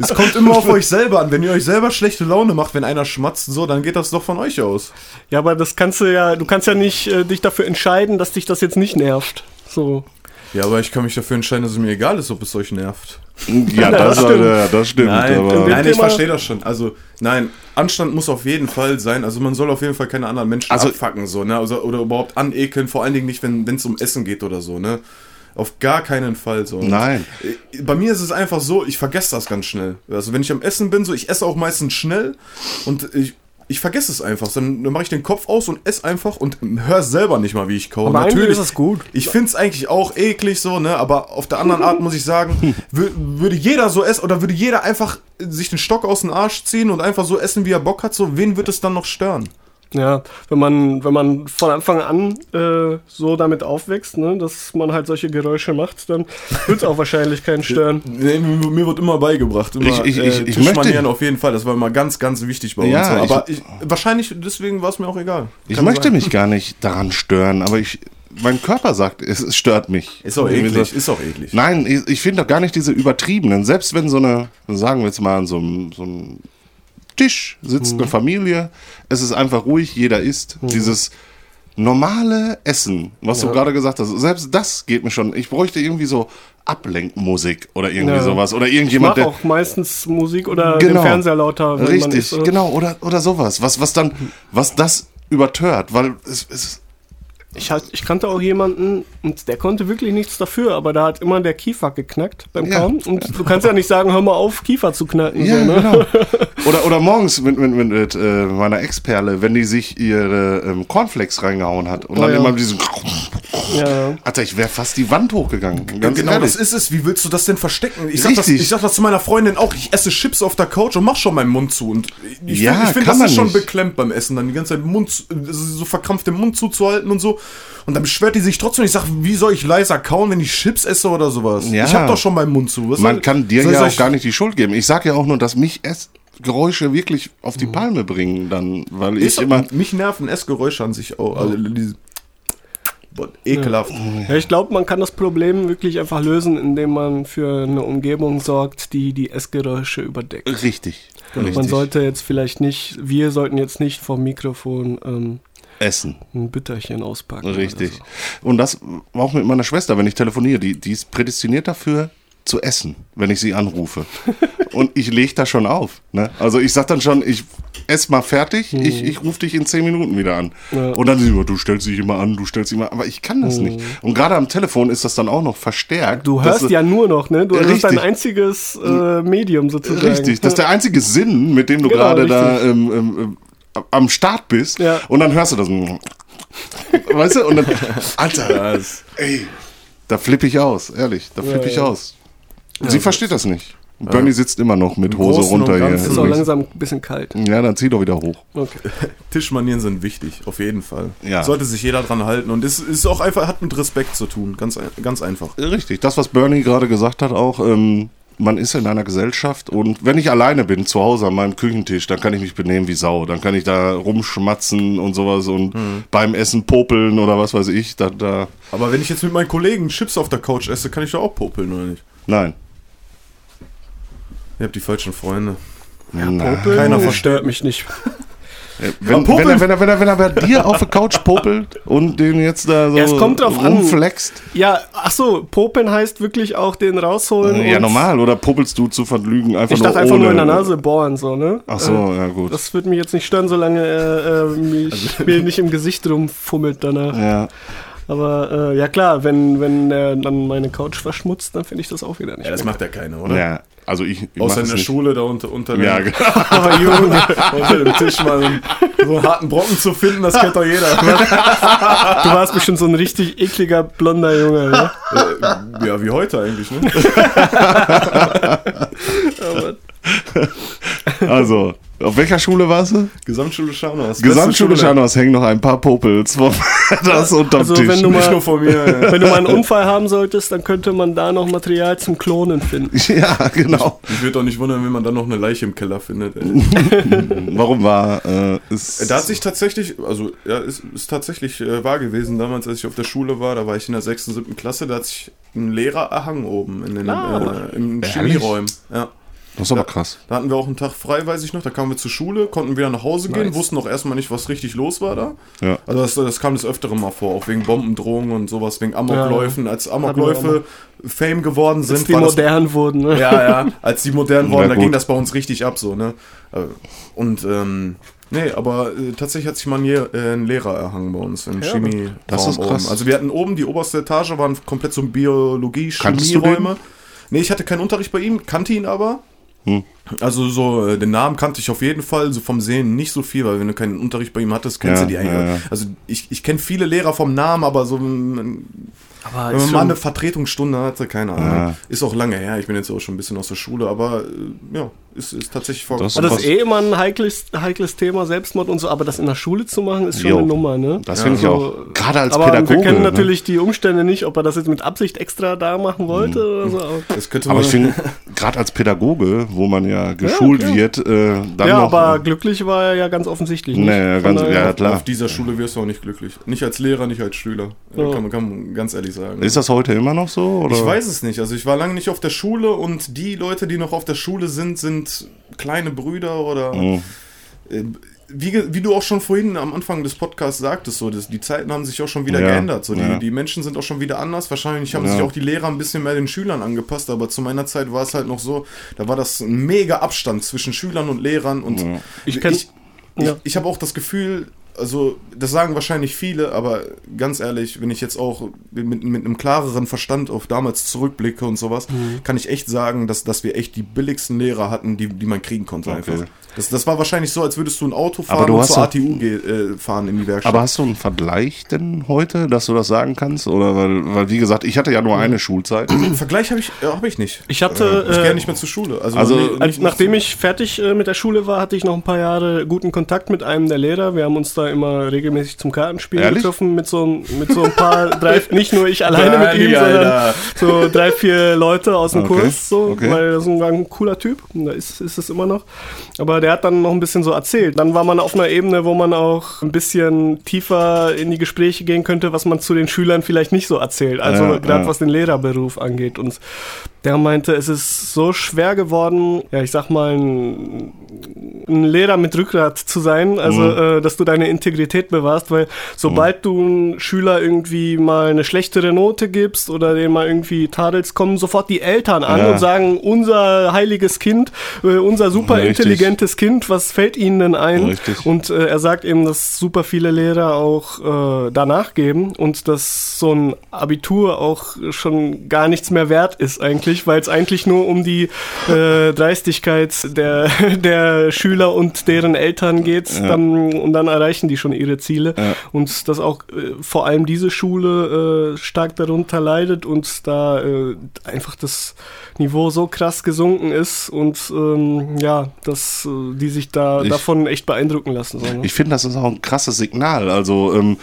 Es kommt immer auf euch selber an. Wenn ihr euch selber schlechte Laune macht, wenn einer schmatzt, so, dann geht das doch von euch aus. Ja, aber das kannst du ja, du kannst ja nicht äh, dich dafür entscheiden, dass dich das jetzt nicht nervt. So. Ja, aber ich kann mich dafür entscheiden, dass es mir egal ist, ob es euch nervt. ja, das, das stimmt. äh, das stimmt. Nein, aber nein ich verstehe das schon. Also, nein, Anstand muss auf jeden Fall sein. Also, man soll auf jeden Fall keine anderen Menschen Also- abfacken, so, ne? Also, oder überhaupt anekeln, vor allen Dingen nicht, wenn es um Essen geht oder so, ne? Auf gar keinen Fall so. Und Nein. Bei mir ist es einfach so, ich vergesse das ganz schnell. Also, wenn ich am Essen bin, so, ich esse auch meistens schnell und ich. Ich vergesse es einfach. Dann, dann mache ich den Kopf aus und esse einfach und höre selber nicht mal, wie ich kaue. Aber eigentlich ist es gut. Ich finde es eigentlich auch eklig so, ne? Aber auf der anderen Art muss ich sagen, wür würde jeder so essen oder würde jeder einfach sich den Stock aus dem Arsch ziehen und einfach so essen, wie er Bock hat, so, wen wird es dann noch stören? Ja, wenn man, wenn man von Anfang an äh, so damit aufwächst, ne, dass man halt solche Geräusche macht, dann wird es auch wahrscheinlich keinen stören. Nee, mir, wird immer beigebracht. Immer, Ich- ich- ich- ich Tischmanieren möchte- auf jeden Fall. Das war immer ganz, ganz wichtig bei Ja, uns. ich- Aber ich, wahrscheinlich deswegen war es mir auch egal. Ich Kann möchte sein. mich gar nicht daran stören, aber ich, mein Körper sagt, es, es stört mich. Ist auch eklig. so- Ist auch eklig. Nein, ich, ich finde doch gar nicht diese übertriebenen. Selbst wenn so eine, sagen wir jetzt mal, so so einem Tisch sitzt eine Familie, es ist einfach ruhig, jeder isst. Dieses normale Essen, was du gerade gesagt hast, selbst das geht mir schon. Ich bräuchte irgendwie so Ablenkmusik oder irgendwie Ja. sowas. Oder Ich irgendjemand, mache der. auch meistens Musik oder Genau. den Fernseher lauter. wenn man Richtig, isst, oder? genau, oder, oder sowas. Was, was dann, was das übertört, weil es, es Ich, halt, ich kannte auch jemanden, und der konnte wirklich nichts dafür, aber da hat immer der Kiefer geknackt beim Ja. Kauen. Und du kannst ja nicht sagen, hör mal auf, Kiefer zu knacken. Ja, so, ne? genau. Oder, oder morgens mit, mit, mit, mit äh, meiner Ex-Perle, wenn die sich ihre ähm, Cornflakes reingehauen hat und Oh dann ja. immer diesen. ja. Alter, ich wäre fast die Wand hochgegangen. Ganz genau, ehrlich. das ist es. Wie willst du das denn verstecken? Ich sag, das, Richtig. ich sag das zu meiner Freundin auch. Ich esse Chips auf der Couch und mach schon meinen Mund zu. Und ich Ja, finde, ich find, kann das ist schon nicht. beklemmt beim Essen, dann die ganze Zeit Mund, zu- so verkrampft den Mund zuzuhalten und so. Und dann beschwert die sich trotzdem. Ich sag, wie soll ich leiser kauen, wenn ich Chips esse oder sowas? Ja. Ich hab doch schon meinen Mund zu. Was Man soll- kann dir ich ja auch gar nicht die Schuld geben. Ich sage ja auch nur, dass mich es Geräusche wirklich auf die Palme bringen dann, weil ich doch- immer mich nerven Essgeräusche an sich auch. Also diese, boah, ekelhaft. Ja, ich glaube, man kann das Problem wirklich einfach lösen, indem man für eine Umgebung sorgt, die die Essgeräusche überdeckt. richtig, richtig Man sollte jetzt vielleicht nicht, wir sollten jetzt nicht vom Mikrofon ähm, essen. ein Bütterchen auspacken. Richtig. So. Und das auch mit meiner Schwester, wenn ich telefoniere, die, die ist prädestiniert dafür zu essen, wenn ich sie anrufe. Und ich lege da schon auf. Ne? Also ich sag dann schon, ich ess mal fertig, ich, ich rufe dich in zehn Minuten wieder an. Mhm. Ja. Mhm. Und dann sie immer, du stellst dich immer an, du stellst dich immer an. Aber ich kann das nicht. Und gerade am Telefon ist das dann auch noch verstärkt. Du hörst ja nur noch, ne? Du ist dein Richtig. einziges äh, Medium sozusagen. Richtig, das ist der einzige Sinn, mit dem du Genau, gerade da richtig. ähm, ähm, ähm, am Start bist. Ja. Und dann hörst du das. Weißt du? Und dann, Alter, Das, ey, da flippe ich aus, ehrlich, da flippe Ja, ich ja. aus. Sie versteht das nicht. Bernie sitzt immer noch mit Hose runter hier. Es ist auch langsam ein bisschen kalt. Ja, dann zieh doch wieder hoch. Okay. Tischmanieren sind wichtig, auf jeden Fall. Ja. Sollte sich jeder dran halten. Und es ist auch einfach, hat mit Respekt zu tun. Ganz, ganz einfach. Richtig, das, was Bernie gerade gesagt hat, auch, ähm, man ist in einer Gesellschaft und wenn ich alleine bin, zu Hause an meinem Küchentisch, dann kann ich mich benehmen wie Sau. Dann kann ich da rumschmatzen und sowas und beim Essen popeln oder was weiß ich. Da, da, Aber wenn ich jetzt mit meinen Kollegen Chips auf der Couch esse, kann ich doch auch popeln, oder nicht? nein. Ihr habt die falschen Freunde. Nein. Popeln Keiner verstört mich nicht. Äh, Wenn, wenn, er, wenn, er, wenn, er, wenn er bei dir auf der Couch popelt und den jetzt da so Ja, es kommt drauf an. rumflext. Ja, ach so, Popeln heißt wirklich auch den rausholen. Ja, und- normal. Oder popelst du zu verlügen einfach Ich nur dachte einfach ohne. nur in der Nase bohren, so, ne? Ach so, Äh, ja gut. Das würde mich jetzt nicht stören, solange er äh, mich, mir nicht im Gesicht rumfummelt danach. ja. Aber äh, ja klar, wenn, wenn er dann meine Couch verschmutzt, dann finde ich das auch wieder nicht. Ja, das gut. macht ja keiner, oder? ja, also ich, ich Außer in der nicht. Schule da unter, unter, Ja, dem, genau. Aber Junge, unter dem Tisch mal so, so einen harten Brocken zu finden, das kennt doch jeder. du warst bestimmt so ein richtig ekliger blonder Junge, ne? äh, ja, wie heute eigentlich, ne? Also, auf welcher Schule warst du? Gesamtschule Scharnhorst. Gesamtschule. Scharnhorst hängen noch ein paar Popels vom das unterm Also, Tisch. wenn du Nicht mal- nur von mir. Ja. wenn du mal einen Unfall haben solltest, dann könnte man da noch Material zum Klonen finden. ja, genau. Ich würde auch nicht wundern, wenn man dann noch eine Leiche im Keller findet. Ey. Warum war äh, ist Da hat sich tatsächlich, also ja, ist, ist tatsächlich äh, wahr gewesen, damals, als ich auf der Schule war, da war ich in der 6., 7. Klasse, da hat sich ein Lehrer erhangen oben in den Ah. äh, im Ehrlich? Chemieräumen. Ja. Das ist aber krass. Da hatten wir auch einen Tag frei, weiß ich noch. Da kamen wir zur Schule, konnten wieder nach Hause gehen, Nice. wussten auch erstmal nicht, was richtig los war da. Ja. Also das, das kam des Öfteren mal vor, auch wegen Bombendrohungen und sowas, wegen Amokläufen. Als Amokläufe Fame geworden sind, Als die war das modern wurden, ne? ja, ja, als die modern wurden, da ging das bei uns richtig ab, so, ne? Äh, Und, ähm, nee, aber äh, tatsächlich hat sich mal ein, äh, ein Lehrer erhangen bei uns im Ja, Chemie. das ist krass. Also wir hatten oben, die oberste Etage waren komplett so Biologie, Chemieräume. Nee, ich hatte keinen Unterricht bei ihm, kannte ihn aber. Hm. Also so, äh, den Namen kannte ich auf jeden Fall, so vom Sehen nicht so viel, weil wenn du keinen Unterricht bei ihm hattest, kennst Ja, du die eigentlich. ja, ja. Also ich, ich kenne viele Lehrer vom Namen, aber so Aber wenn man mal eine Vertretungsstunde hatte, keine Ahnung. Ja. Ist auch lange her, ich bin jetzt auch schon ein bisschen aus der Schule, aber äh, ja, ist, ist tatsächlich vorgekommen. das was- ist eh immer ein heikles, heikles Thema, Selbstmord und so, aber das in der Schule zu machen, ist schon Jo. eine Nummer, ne? Das finde ich Also, auch. Gerade als aber Pädagoge. wir kennen ne? natürlich die Umstände nicht, ob er das jetzt mit Absicht extra da machen wollte oder so. Aber, das könnte Aber man, ich finde, gerade als Pädagoge, wo man ja geschult klar. wird, äh, dann ja, noch. aber glücklich war er ja ganz offensichtlich nicht. nee, ganz, daher- ja, klar. auf dieser Schule wirst du auch nicht glücklich. Nicht als Lehrer, nicht als Schüler. Ja. Kann, man, kann man ganz ehrlich sagen. Ist das heute immer noch so? Oder? ich weiß es nicht. Also ich war lange nicht auf der Schule und die Leute, die noch auf der Schule sind, sind kleine Brüder oder Mhm. äh, wie, wie du auch schon vorhin am Anfang des Podcasts sagtest, so, das, die Zeiten haben sich auch schon wieder Ja, geändert. So, die, ja. die Menschen sind auch schon wieder anders. Wahrscheinlich haben Ja. sich auch die Lehrer ein bisschen mehr den Schülern angepasst, aber zu meiner Zeit war es halt noch so, da war das ein mega Abstand zwischen Schülern und Lehrern und Ich ich, ich, ja. ich habe auch das Gefühl, also das sagen wahrscheinlich viele, aber ganz ehrlich, wenn ich jetzt auch mit, mit einem klareren Verstand auf damals zurückblicke und sowas, Mhm. kann ich echt sagen, dass, dass wir echt die billigsten Lehrer hatten, die, die man kriegen konnte einfach. Das, das war wahrscheinlich so, als würdest du ein Auto fahren Aber du und hast zur ATU äh, fahren in die Werkstatt. Aber hast du einen Vergleich denn heute, dass du das sagen kannst? Oder weil, weil wie gesagt, ich hatte ja nur eine Schulzeit. einen Vergleich habe ich, äh, hab ich nicht. Ich hatte, Ich äh, gehe nicht mehr zur Schule. Also, Also, nee, Als, nicht- nachdem ich fertig äh, mit der Schule war, hatte ich noch ein paar Jahre guten Kontakt mit einem der Lehrer. Wir haben uns da immer regelmäßig zum Kartenspielen Ehrlich? getroffen mit so, ein- mit so ein paar, drei, nicht nur ich alleine mit Bernie, ihm, sondern Alter. so drei, vier Leute aus dem Okay, Kurs, so, okay. weil er ist ein, ein cooler Typ. Und da ist, ist es immer noch. Aber der hat dann noch ein bisschen so erzählt. Dann war man auf einer Ebene, wo man auch ein bisschen tiefer in die Gespräche gehen könnte, was man zu den Schülern vielleicht nicht so erzählt. Also Ja, gerade ja. was den Lehrerberuf angeht. Und der meinte, es ist so schwer geworden, ja, ich sag mal, ein, ein Lehrer mit Rückgrat zu sein, also Mhm. äh, dass du deine Integrität bewahrst, weil sobald du einem Schüler irgendwie mal eine schlechtere Note gibst oder den mal irgendwie tadelst, kommen sofort die Eltern an Ja. und sagen, unser heiliges Kind, äh, unser super Richtig. Intelligentes Kind, was fällt ihnen denn ein? Richtig. Und äh, er sagt eben, dass super viele Lehrer auch äh, danach geben und dass so ein Abitur auch schon gar nichts mehr wert ist eigentlich, weil es eigentlich nur um die äh, Dreistigkeit der, der Schüler und deren Eltern geht. Dann, und dann erreichen die schon ihre Ziele. Ja. Und dass auch äh, vor allem diese Schule äh, stark darunter leidet und da äh, einfach das Niveau so krass gesunken ist und ähm, ja, dass die sich da Ich- davon echt beeindrucken lassen. So, ne? Ich finde, das ist auch ein krasses Signal. Also, ähm,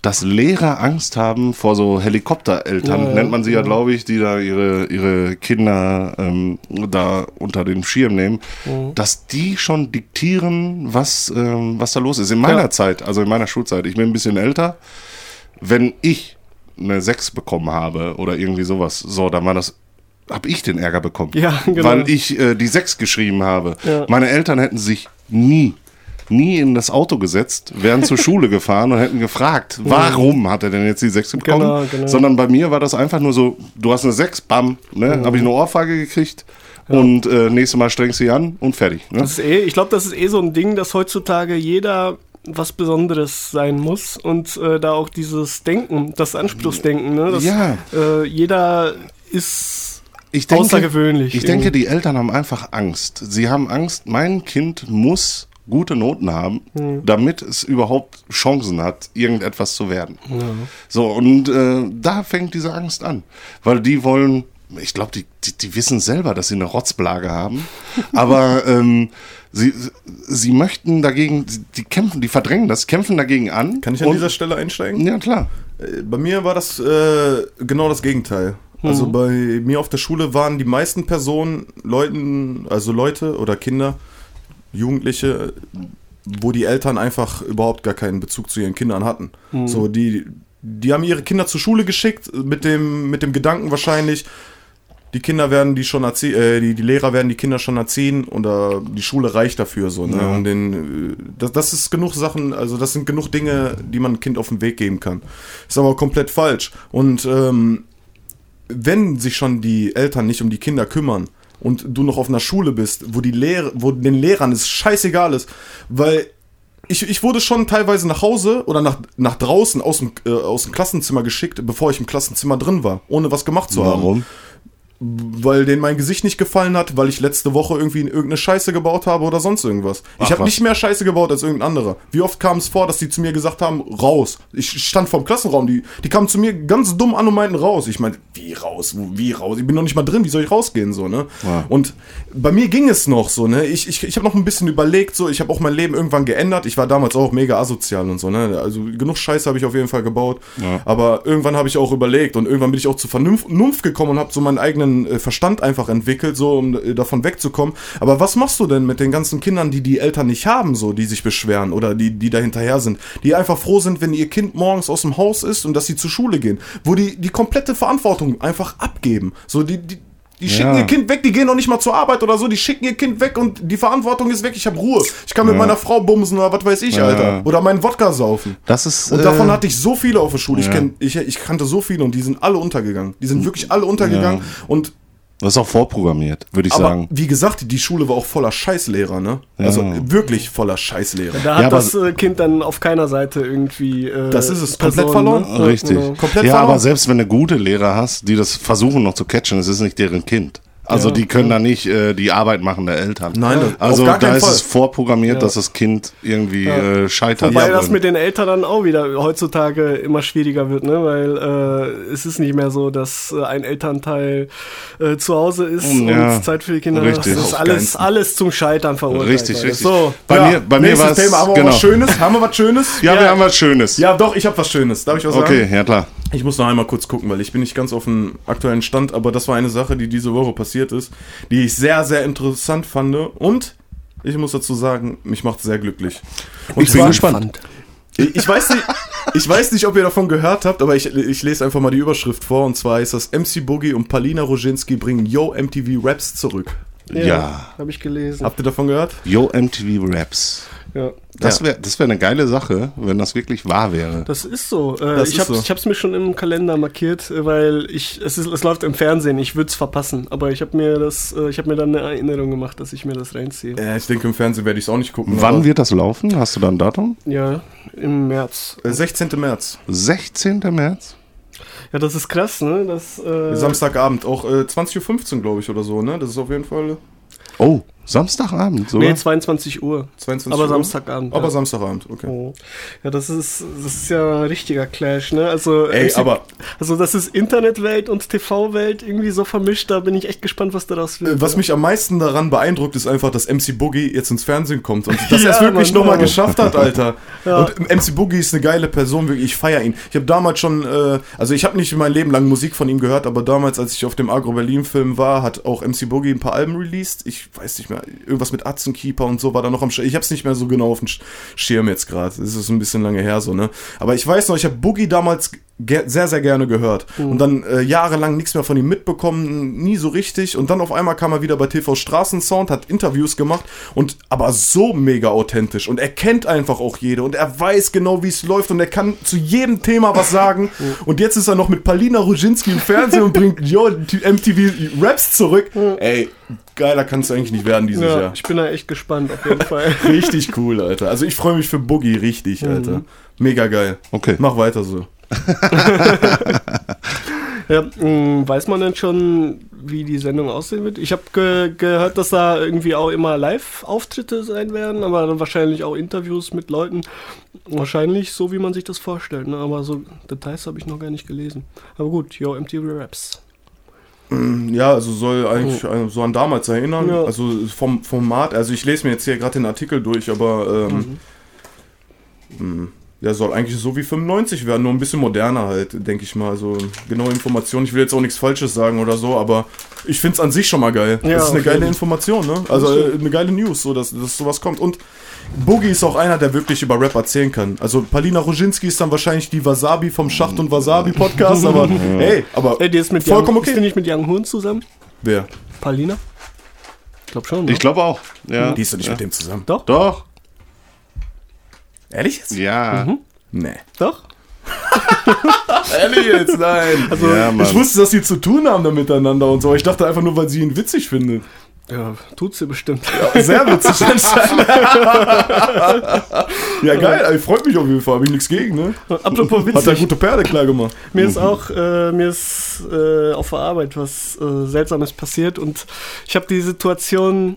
dass Lehrer Angst haben vor so Helikoptereltern, ja, nennt man sie ja, ja. glaube ich, die da ihre, ihre Kinder ähm, da unter den Schirm nehmen, Mhm. dass die schon diktieren, was, ähm, was da los ist. In meiner Ja. Zeit, also in meiner Schulzeit, ich bin ein bisschen älter, wenn ich eine 6 bekommen habe oder irgendwie sowas, so, dann war das habe ich den Ärger bekommen. Ja, genau. Weil ich äh, die 6 geschrieben habe. Ja. Meine Eltern hätten sich nie, nie in das Auto gesetzt, wären zur Schule gefahren und hätten gefragt, warum hat er denn jetzt die 6 bekommen? Genau, genau. Sondern bei mir war das einfach nur so, du hast eine 6, bam, ne? Habe ich eine Ohrfeige gekriegt und äh, nächstes Mal strengst du sie an und fertig. Ne? Das ist eh, ich glaube, das ist eh so ein Ding, dass heutzutage jeder was Besonderes sein muss und äh, da auch dieses Denken, das Anspruchsdenken, ne? dass, Ja. äh, jeder ist Ich denke, außergewöhnlich. Ich denke, die Eltern haben einfach Angst. Sie haben Angst, mein Kind muss gute Noten haben, Hm. damit es überhaupt Chancen hat, irgendetwas zu werden. So, und äh, da fängt diese Angst an. Weil die wollen, ich glaube, die, die, die wissen selber, dass sie eine Rotzblage haben, aber ähm, sie, sie möchten dagegen, die kämpfen, die verdrängen das, kämpfen dagegen an. Kann ich an und- dieser Stelle einsteigen? Ja, klar. Äh, Bei mir war das äh, genau das Gegenteil. Also bei mir auf der Schule waren die meisten Personen, Leuten, also Leute oder Kinder, Jugendliche, wo die Eltern einfach überhaupt gar keinen Bezug zu ihren Kindern hatten. So, die, die haben ihre Kinder zur Schule geschickt mit dem, mit dem Gedanken wahrscheinlich, die Kinder werden die schon erzie äh, die, die Lehrer werden die Kinder schon erziehen oder die Schule reicht dafür so, ne? Um den, äh, das, das ist genug Sachen, also das sind genug Dinge, die man ein Kind auf den Weg geben kann. Ist aber komplett falsch. Und ähm, wenn sich schon die Eltern nicht um die Kinder kümmern und du noch auf einer Schule bist, wo die Lehre, wo den Lehrern es scheißegal ist, weil ich, ich wurde schon teilweise nach Hause oder nach, nach draußen aus dem, äh, aus dem Klassenzimmer geschickt, bevor ich im Klassenzimmer drin war, ohne was gemacht zu haben Warum? Weil denen mein Gesicht nicht gefallen hat, weil ich letzte Woche irgendwie irgendeine Scheiße gebaut habe oder sonst irgendwas. Ach, ich habe nicht mehr Scheiße gebaut als irgendein anderer. Wie oft kam es vor, dass die zu mir gesagt haben, raus. Ich stand vorm Klassenraum, die, die kamen zu mir ganz dumm an und meinten raus. Ich meinte, wie raus, wie raus? Ich bin noch nicht mal drin, wie soll ich rausgehen so, ne? Ja. Und bei mir ging es noch so, ne? Ich, ich, ich habe noch ein bisschen überlegt, so, ich habe auch mein Leben irgendwann geändert. Ich war damals auch mega asozial und so, ne? Also genug Scheiße habe ich auf jeden Fall gebaut. Ja. Aber irgendwann habe ich auch überlegt und irgendwann bin ich auch zur Vernunft Vernunft gekommen und habe so meinen eigenen äh, Verstand einfach entwickelt, so um äh, davon wegzukommen. Aber was machst du denn mit den ganzen Kindern, die die Eltern nicht haben, so, die sich beschweren oder die, die da hinterher sind, die einfach froh sind, wenn ihr Kind morgens aus dem Haus ist und dass sie zur Schule gehen, wo die die komplette Verantwortung einfach abgeben. So, die, die die schicken Ja. ihr Kind weg, die gehen noch nicht mal zur Arbeit oder so, die schicken ihr Kind weg und die Verantwortung ist weg. Ich habe Ruhe. Ich kann mit Ja. meiner Frau bumsen oder was weiß ich, Ja. Alter. Oder meinen Wodka saufen. Das ist. Und äh, davon hatte ich so viele auf der Schule. Ich, kenn, ich, ich kannte so viele und die sind alle untergegangen. Die sind wirklich alle untergegangen. Und das ist auch vorprogrammiert, würde ich aber sagen. wie gesagt, die Schule war auch voller Scheißlehrer, ne? Also Ja. wirklich voller Scheißlehrer. Da hat Ja, das äh, Kind dann auf keiner Seite irgendwie. Äh, Das ist es, komplett verloren. Ne? Richtig. Genau. Komplett ja, verloren. aber selbst wenn du gute Lehrer hast, die das versuchen noch zu catchen, es ist nicht deren Kind. Also Ja, die können da nicht äh, die Arbeit machen der Eltern. Nein, das- also auf gar da ist Fall. es vorprogrammiert, Ja. dass das Kind irgendwie äh, scheitert. Wobei das mit den Eltern dann auch wieder heutzutage immer schwieriger wird, ne? weil äh, es ist nicht mehr so, dass äh, ein Elternteil äh, zu Hause ist Ja, und Zeit für die Kinder richtig. hat. Das ist alles, alles zum Scheitern verurteilt. Richtig, Leute. richtig. So, Bei Ja, mir, bei mir war es Thema, haben wir genau. was Schönes? Haben wir was Schönes? Ja, wir haben was Schönes. Ja, doch, ich habe was Schönes. Darf ich was sagen? okay, ja klar. Ich muss noch einmal kurz gucken, weil ich bin nicht ganz auf dem aktuellen Stand, aber das war eine Sache, die diese Woche passiert ist, die ich sehr, sehr interessant fand und ich muss dazu sagen, mich macht sehr glücklich. Und Ich bin gespannt. Ich weiß nicht, ich weiß nicht, ob ihr davon gehört habt, aber ich, ich lese einfach mal die Überschrift vor und zwar ist das MC Boogie und Palina Roginski bringen Yo MTV Raps zurück. Ja. habe ich gelesen. Habt ihr davon gehört? Yo MTV Raps. Ja. Das wäre das wär eine geile Sache, wenn das wirklich wahr wäre. Das ist so. Äh, Das ich habe so. ich hab's mir schon im Kalender markiert, äh, weil ich es, ist, es läuft im Fernsehen. Ich würde es verpassen, aber ich habe mir das, äh, ich habe mir dann eine Erinnerung gemacht, dass ich mir das reinziehe. Äh, ich denke, im Fernsehen werde ich es auch nicht gucken. Wann aber- wird das laufen? Hast du da ein Datum? Ja, im März. Äh, 16. März. 16. März? Ja, das ist krass, ne? Das, äh, Samstagabend, auch äh, 20.15 Uhr, glaube ich, oder so, ne? Das ist auf jeden Fall Oh, Samstagabend sogar? Nee, 22 Uhr. 22 Aber Uhr. Samstagabend. Aber ja. Samstagabend, okay. Oh. Ja, das ist, das ist ja ein richtiger Clash, ne? Also, Ey, MC aber- Also, das ist Internetwelt und TV-Welt irgendwie so vermischt. Da bin ich echt gespannt, was daraus wird. Äh, Was mich am meisten daran beeindruckt, ist einfach, dass MC Boogie jetzt ins Fernsehen kommt und dass Ja, er es wirklich nochmal ja. geschafft hat, Alter. Ja. Und MC Boogie ist eine geile Person, wirklich, ich feiere ihn. Ich habe damals schon, äh, also ich habe nicht mein Leben lang Musik von ihm gehört, aber damals, als ich auf dem Agro Berlin Film war, hat auch MC Boogie ein paar Alben released. Ich weiß nicht mehr, irgendwas mit Atzenkeeper und so war da noch am Sch Ich habe es nicht mehr so genau auf dem Sch- Schirm jetzt gerade. Das ist ein bisschen lange her so, ne? Aber ich weiß noch, ich habe Boogie damals sehr, sehr gerne gehört. Und dann äh, jahrelang nichts mehr von ihm mitbekommen, nie so richtig. Und dann auf einmal kam er wieder bei TV Straßensound, hat Interviews gemacht und aber so mega authentisch. Und er kennt einfach auch jede und er weiß genau, wie es läuft und er kann zu jedem Thema was sagen. und jetzt ist er noch mit Palina Ruzinski im Fernsehen und bringt Yo, MTV Raps zurück. Ey, geiler kannst du eigentlich nicht werden dieses ja, Jahr. ich bin da echt gespannt, auf jeden Fall. Richtig cool, Alter. Also ich freue mich für Boogie richtig, Alter. Mega geil. Okay. Mach weiter so. Ja, mh, weiß man denn schon, wie die Sendung aussehen wird? Ich habe ge gehört, dass da irgendwie auch immer Live-Auftritte sein werden, aber dann wahrscheinlich auch Interviews mit Leuten. Wahrscheinlich so, wie man sich das vorstellt. Ne? Aber so Details habe ich noch gar nicht gelesen. Aber gut, yo, MTV Raps. Ja, also soll eigentlich äh, so an damals erinnern. Ja. Also vom Format, also ich lese mir jetzt hier gerade den Artikel durch, aber ähm, mh, ja, soll eigentlich so wie 95 werden, nur ein bisschen moderner halt, denke ich mal. Also genaue Informationen, ich will jetzt auch nichts Falsches sagen oder so, aber ich finde es an sich schon mal geil. Ja, das ist eine geile Information, ne? Also äh, eine geile News, so dass, dass sowas kommt. Und Boogie ist auch einer, der wirklich über Rap erzählen kann. Also Palina Roginski ist dann wahrscheinlich die Wasabi vom Schacht und Wasabi Podcast, aber hey, aber Ey, die ist mit vollkommen Young, Ist die okay. nicht mit Young Hoon zusammen? Wer? Palina? Ich glaube schon. Ne? Ich glaube auch. Ja. Die ist doch nicht mit dem zusammen. Doch, Doch. Ehrlich jetzt? Ja. Nee. doch. Ehrlich jetzt? Nein. Also, ja, ich wusste, dass die zu tun haben da miteinander und so. Ich dachte einfach nur, weil sie ihn witzig findet. Ja, tut sie bestimmt. Sehr witzig anscheinend. ja, geil. ey, Freut mich auf jeden Fall. Hab ich nichts gegen, ne? Apropos Hat er witzig. gute Perle klar gemacht. Mir ist auch, äh, mir ist äh, auf der Arbeit was äh, Seltsames passiert und ich habe die Situation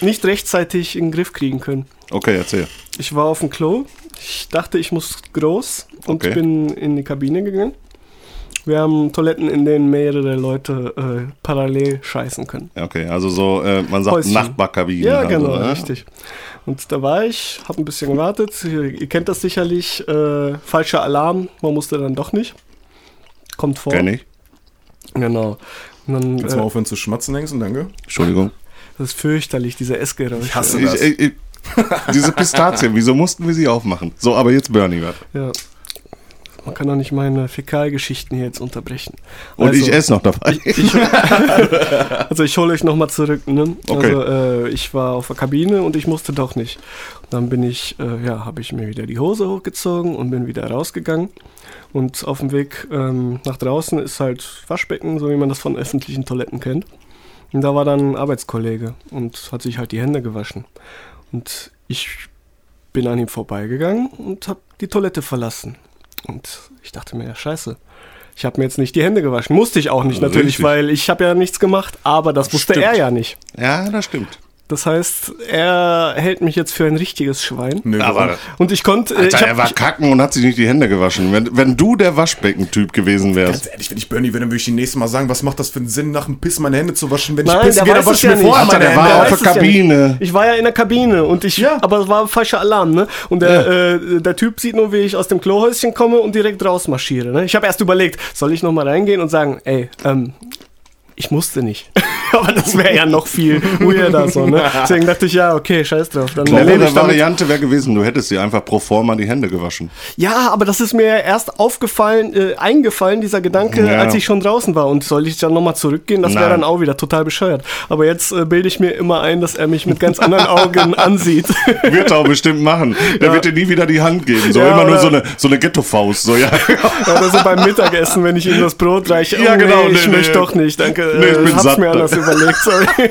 nicht rechtzeitig in den Griff kriegen können. Okay, erzähl. Ich war auf dem Klo, ich dachte, ich muss groß und Okay. bin in die Kabine gegangen. Wir haben Toiletten, in denen mehrere Leute äh, parallel scheißen können. Okay, also so, äh, man sagt Häuschen. Nachbarkabinen. Ja, also, genau, ne? richtig. Und da war ich, hab ein bisschen gewartet. Ihr, ihr kennt das sicherlich. Äh, falscher Alarm, man musste dann doch nicht. Kommt vor. Kenn ich. Genau. Und dann, Kannst du mal äh, aufhören zu schmatzen, denkst du? Danke. Entschuldigung. das ist fürchterlich, diese Essgeräusche. Ich hasse Ich, das. ich, ich, diese Pistazien, wieso mussten wir sie aufmachen? So, aber jetzt Bernie was. Ja. Man kann doch nicht meine Fäkalgeschichten hier jetzt unterbrechen. Und Also- ich esse noch dabei. Also ich hole euch nochmal zurück. Ne? Okay. Also äh, ich war auf der Kabine und ich musste doch nicht. Dann bin ich, äh, ja, habe ich mir wieder die Hose hochgezogen und bin wieder rausgegangen. Und auf dem Weg ähm, nach draußen ist halt Waschbecken, so wie man das von öffentlichen Toiletten kennt. Und da war dann ein Arbeitskollege und hat sich halt die Hände gewaschen. Und ich bin an ihm vorbeigegangen und habe die Toilette verlassen. Und ich dachte mir, ja, scheiße, Ich habe mir jetzt nicht die Hände gewaschen. Musste ich auch nicht natürlich, Richtig. weil ich habe ja nichts gemacht, aber das wusste Stimmt. er ja nicht. Ja, das stimmt. Das heißt, er hält mich jetzt für ein richtiges Schwein. Nö, Aber-? Und ich konnte. äh, Alter, ich hab, er war ich, kacken und hat sich nicht die Hände gewaschen. Wenn, wenn du der Waschbeckentyp gewesen wärst. Ganz ehrlich, wenn ich Bernie wäre, dann würde ich ihm nächstes Mal sagen, was macht das für einen Sinn, nach dem Piss meine Hände zu waschen? Wenn ich Nein, pissen der gehe, dann wasche ich ja mir nicht. vorher Alter, meine der Hände. war auf der es ja. Kabine. Ich war ja in der Kabine und ich, Ja. aber es war falscher Alarm, ne? Und der, äh, der Typ sieht nur, wie ich aus dem Klohäuschen komme und direkt rausmarschiere, ne? Ich habe erst überlegt, soll ich nochmal reingehen und sagen, ey, ähm, ich musste nicht. aber das wäre ja noch viel weirder so, ne? Deswegen dachte ich, ja, okay, scheiß drauf. Dann damit. Variante wäre gewesen, du hättest dir einfach pro forma die Hände gewaschen. Ja, aber das ist mir erst aufgefallen, äh, eingefallen, dieser Gedanke, Ja. als ich schon draußen war. Und soll ich dann nochmal zurückgehen? Das wäre dann auch wieder total bescheuert. Aber jetzt äh, bilde ich mir immer ein, dass er mich mit ganz anderen Augen ansieht. Wird er auch bestimmt machen. Der Ja. wird dir nie wieder die Hand geben. So Ja, immer nur so eine, so eine Ghetto-Faust. So, ja. Oder so beim Mittagessen, wenn ich ihm das Brot reiche. Ja, oh, genau, Nee, ich nee, möchte nee. doch nicht. Danke. Nee, ich äh, bin hab's satt. mir anders überlegt. Sorry.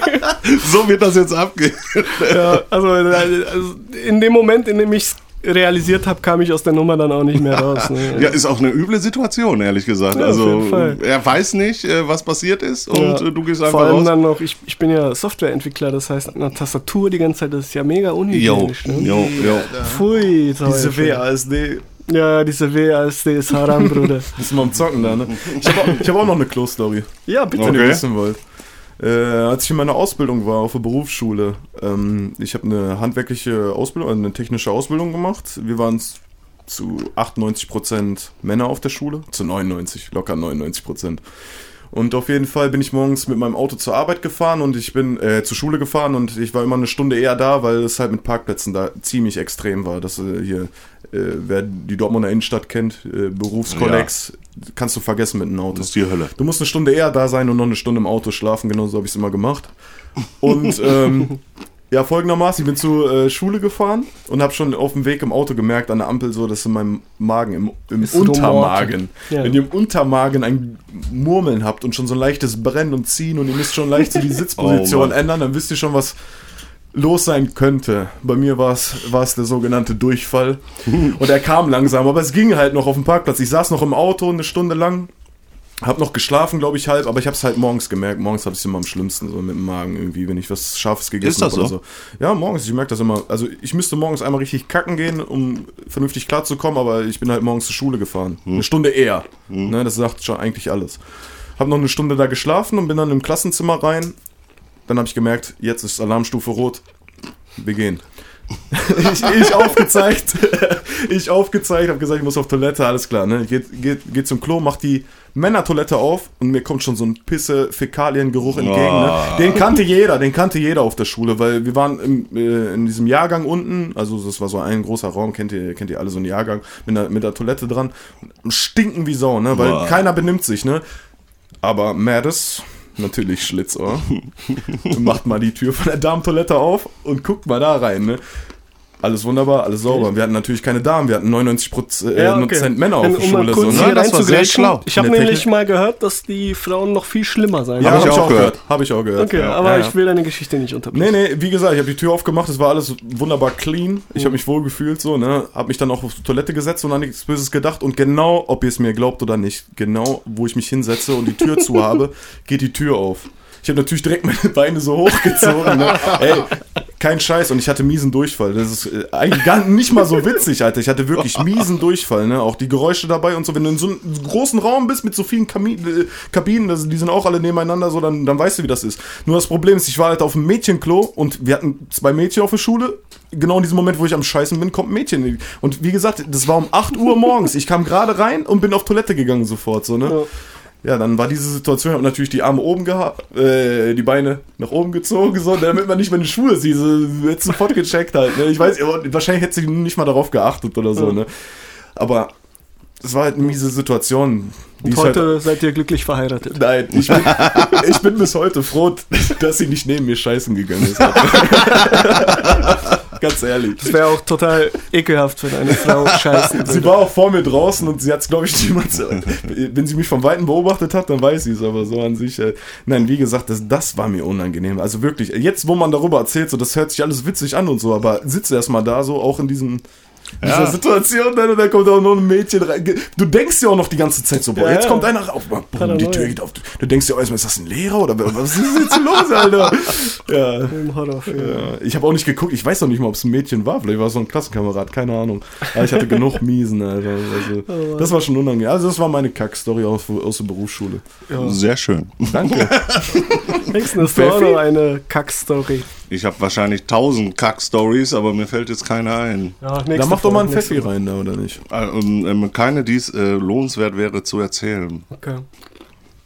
so wird das jetzt abgehen. ja, also, äh, also in dem Moment, in dem ich realisiert habe, kam ich aus der Nummer dann auch nicht mehr raus. Ne? Ja, ist auch eine üble Situation, ehrlich gesagt. Ja, auf also, jeden Fall. er weiß nicht, äh, was passiert ist und Ja. äh, du gehst Vor einfach allem raus. dann noch, ich, ich bin ja Softwareentwickler, das heißt, an der Tastatur die ganze Zeit, das ist ja mega Jo, unhygienisch. Ne? jo, jo. Pfui, Diese. WASD, Ja, diese WASD ist Haram, Bruder. ist mal am Zocken da, ne? Ich habe auch, ich hab auch noch eine Klo-Story. Ja, bitte. wenn ihr Okay. wissen wollt. Äh, als ich in meiner Ausbildung war auf der Berufsschule, ähm, ich habe eine handwerkliche Ausbildung, also eine technische Ausbildung gemacht. Wir waren zu 98% Männer auf der Schule, zu 99, locker 99%. Und auf jeden Fall bin ich morgens mit meinem Auto zur Arbeit gefahren und ich bin äh, zur Schule gefahren und ich war immer eine Stunde eher da, weil es halt mit Parkplätzen da ziemlich extrem war. Das äh, hier, wer die Dortmunder Innenstadt kennt, äh, Berufskollegs, kannst du vergessen mit einem Auto. Das ist die Hölle. Du musst eine Stunde eher da sein und noch eine Stunde im Auto schlafen. Genau so habe ich es immer gemacht. Und ähm, ja, folgendermaßen, ich bin zur äh, Schule gefahren und habe schon auf dem Weg im Auto gemerkt, an der Ampel so, dass in meinem Magen, im, im Untermagen, Ja. wenn ihr im Untermagen ein Murmeln habt und schon so ein leichtes Brennen und Ziehen und ihr müsst schon leicht so die Sitzposition Oh ändern, dann wisst ihr schon, was los sein könnte. Bei mir war es der sogenannte Durchfall. Und er kam langsam, aber es ging halt noch auf dem Parkplatz. Ich saß noch im Auto eine Stunde lang, hab noch geschlafen, glaube ich, halb, aber ich habe es halt morgens gemerkt. Morgens habe ich es immer am schlimmsten, so mit dem Magen irgendwie, wenn ich was Scharfes gegessen Ist das habe oder so? so. Ja, morgens, ich merke das immer. Also ich müsste morgens einmal richtig kacken gehen, um vernünftig klarzukommen, aber ich bin halt morgens zur Schule gefahren. Hm. Eine Stunde eher. Ne, das sagt schon eigentlich alles. Hab noch eine Stunde da geschlafen und bin dann im Klassenzimmer rein. Dann habe ich gemerkt, jetzt ist Alarmstufe rot. Wir gehen. ich, ich aufgezeigt, ich aufgezeigt, habe gesagt, ich muss auf Toilette, alles klar, ne? Geht, geht, geht zum Klo, macht die Männertoilette auf und mir kommt schon so ein Pisse, Fäkaliengeruch entgegen. Ne? Ah. Den kannte jeder, den kannte jeder auf der Schule, weil wir waren im, äh, in diesem Jahrgang unten, also das war so ein großer Raum, kennt ihr, kennt ihr alle so einen Jahrgang mit der, mit der Toilette dran, stinken wie Sau, ne? Weil Boah. keiner benimmt sich, ne? Aber Mattes, natürlich Schlitzohr, macht mal die Tür von der Damentoilette auf und guckt mal da rein, ne? Alles wunderbar, alles sauber. Wir hatten natürlich keine Damen, wir hatten 99 Prozent, äh, Prozent Männer auf der um mal Schule. kurz so, hier ne? Das war sehr reinzugrätschen. schlau. Ich habe nämlich mal gehört, dass die Frauen noch viel schlimmer sein Ja, Hab habe ich ich, auch gehört. gehört. Habe ich auch gehört. Okay, ja. aber ja, ja. ich will deine Geschichte nicht unterbrechen. Nee, nee, wie gesagt, ich habe die Tür aufgemacht, es war alles wunderbar clean. Ich habe mich wohl gefühlt so, ne? Habe mich dann auch auf die Toilette gesetzt und an nichts Böses gedacht und genau, ob ihr es mir glaubt oder nicht, genau, wo ich mich hinsetze und die Tür zu habe, geht die Tür auf. Ich habe natürlich direkt meine Beine so hochgezogen. Ne? Ey, kein Scheiß. Und ich hatte miesen Durchfall. Das ist äh, eigentlich gar nicht mal so witzig, Alter. Ich hatte wirklich miesen Durchfall. Ne? Auch die Geräusche dabei und so. Wenn du in so einem großen Raum bist mit so vielen Kami äh, Kabinen, das, die sind auch alle nebeneinander, so, dann, dann weißt du, wie das ist. Nur das Problem ist, ich war halt auf dem Mädchenklo und wir hatten zwei Mädchen auf der Schule. Genau in diesem Moment, wo ich am Scheißen bin, kommt ein Mädchen. Und wie gesagt, das war um 8 Uhr morgens. Ich kam gerade rein und bin auf Toilette gegangen sofort. So, ne? Ja, dann war diese Situation, ich habe natürlich die Arme oben gehabt, äh, die Beine nach oben gezogen, so, damit man nicht meine Schuhe sieht. So, hätte sofort gecheckt halt. Ne? Ich weiß, wahrscheinlich hätte sie nicht mal darauf geachtet oder so, ne? Aber es war halt eine miese Situation. Und ich halt, heute seid ihr glücklich verheiratet. Nein, ich bin, ich bin bis heute froh, dass sie nicht neben mir scheißen gegangen ist. Ganz ehrlich. Das wäre auch total ekelhaft, wenn eine Frau scheißen Sie würde. war auch vor mir draußen und sie hat es, glaube ich, niemals. Wenn sie mich vom Weiten beobachtet hat, dann weiß sie es, aber so an sich. Äh, nein, wie gesagt, das, das war mir unangenehm. Also wirklich, jetzt, wo man darüber erzählt, so, das hört sich alles witzig an und so, aber sitze erst mal da, so, auch in diesem In dieser Situation dann und dann kommt auch noch ein Mädchen rein. Du denkst ja auch noch die ganze Zeit so, boah, Ja, jetzt ja. kommt einer rauf, boom, die. Tür geht auf. Du denkst ja auch erstmal, ist das ein Lehrer oder was ist jetzt los, Alter? ja. Ja, Ich habe auch nicht geguckt, ich weiß noch nicht mal, ob es ein Mädchen war. Vielleicht war es so ein Klassenkamerad, keine Ahnung. Aber ich hatte genug Miesen, Alter. Also, das war schon unangenehm. Also, das war meine Kack-Story aus, aus der Berufsschule. Sehr schön. Danke. Auch noch eine Kack-Story. Ich habe wahrscheinlich tausend Kack-Stories, aber mir fällt jetzt keine ein. Ja, da mach doch mal ein Pfeffi rein, da, oder nicht? Äh, ähm, ähm, keine, die es äh, lohnenswert wäre zu erzählen. Okay.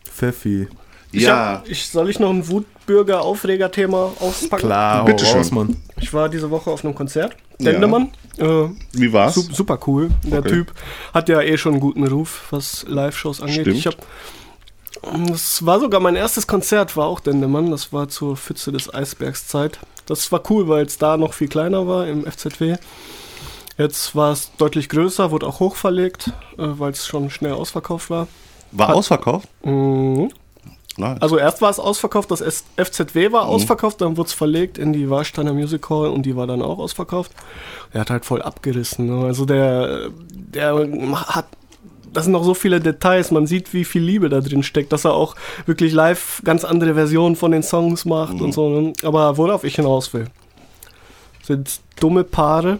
Pfeffi. Ich hab, ich, soll ich noch ein Wutbürger-Aufreger-Thema auspacken? Klar, Bitte schön. raus, Mann. Ich war diese Woche auf einem Konzert. Ja. Dendemann. Äh, Wie war's? su super cool. Der Okay. Typ hat ja eh schon einen guten Ruf, was Live-Shows angeht. Stimmt. Ich hab, das war sogar mein erstes Konzert, war auch Dendemann. Das war zur Pfütze des Eisbergs Zeit. Das war cool, weil es da noch viel kleiner war im FZW. Jetzt war es deutlich größer, wurde auch hochverlegt, äh, weil es schon schnell ausverkauft war. War ausverkauft? Mhm. Nein. Also erst war es ausverkauft, das FZW war ausverkauft, dann wurde es verlegt in die Warsteiner Music Hall und die war dann auch ausverkauft. Der hat halt voll abgerissen. Ne? Also der, der hat, das sind noch so viele Details, man sieht, wie viel Liebe da drin steckt, dass er auch wirklich live ganz andere Versionen von den Songs macht und so. Ne? Aber worauf ich hinaus will, sind dumme Paare,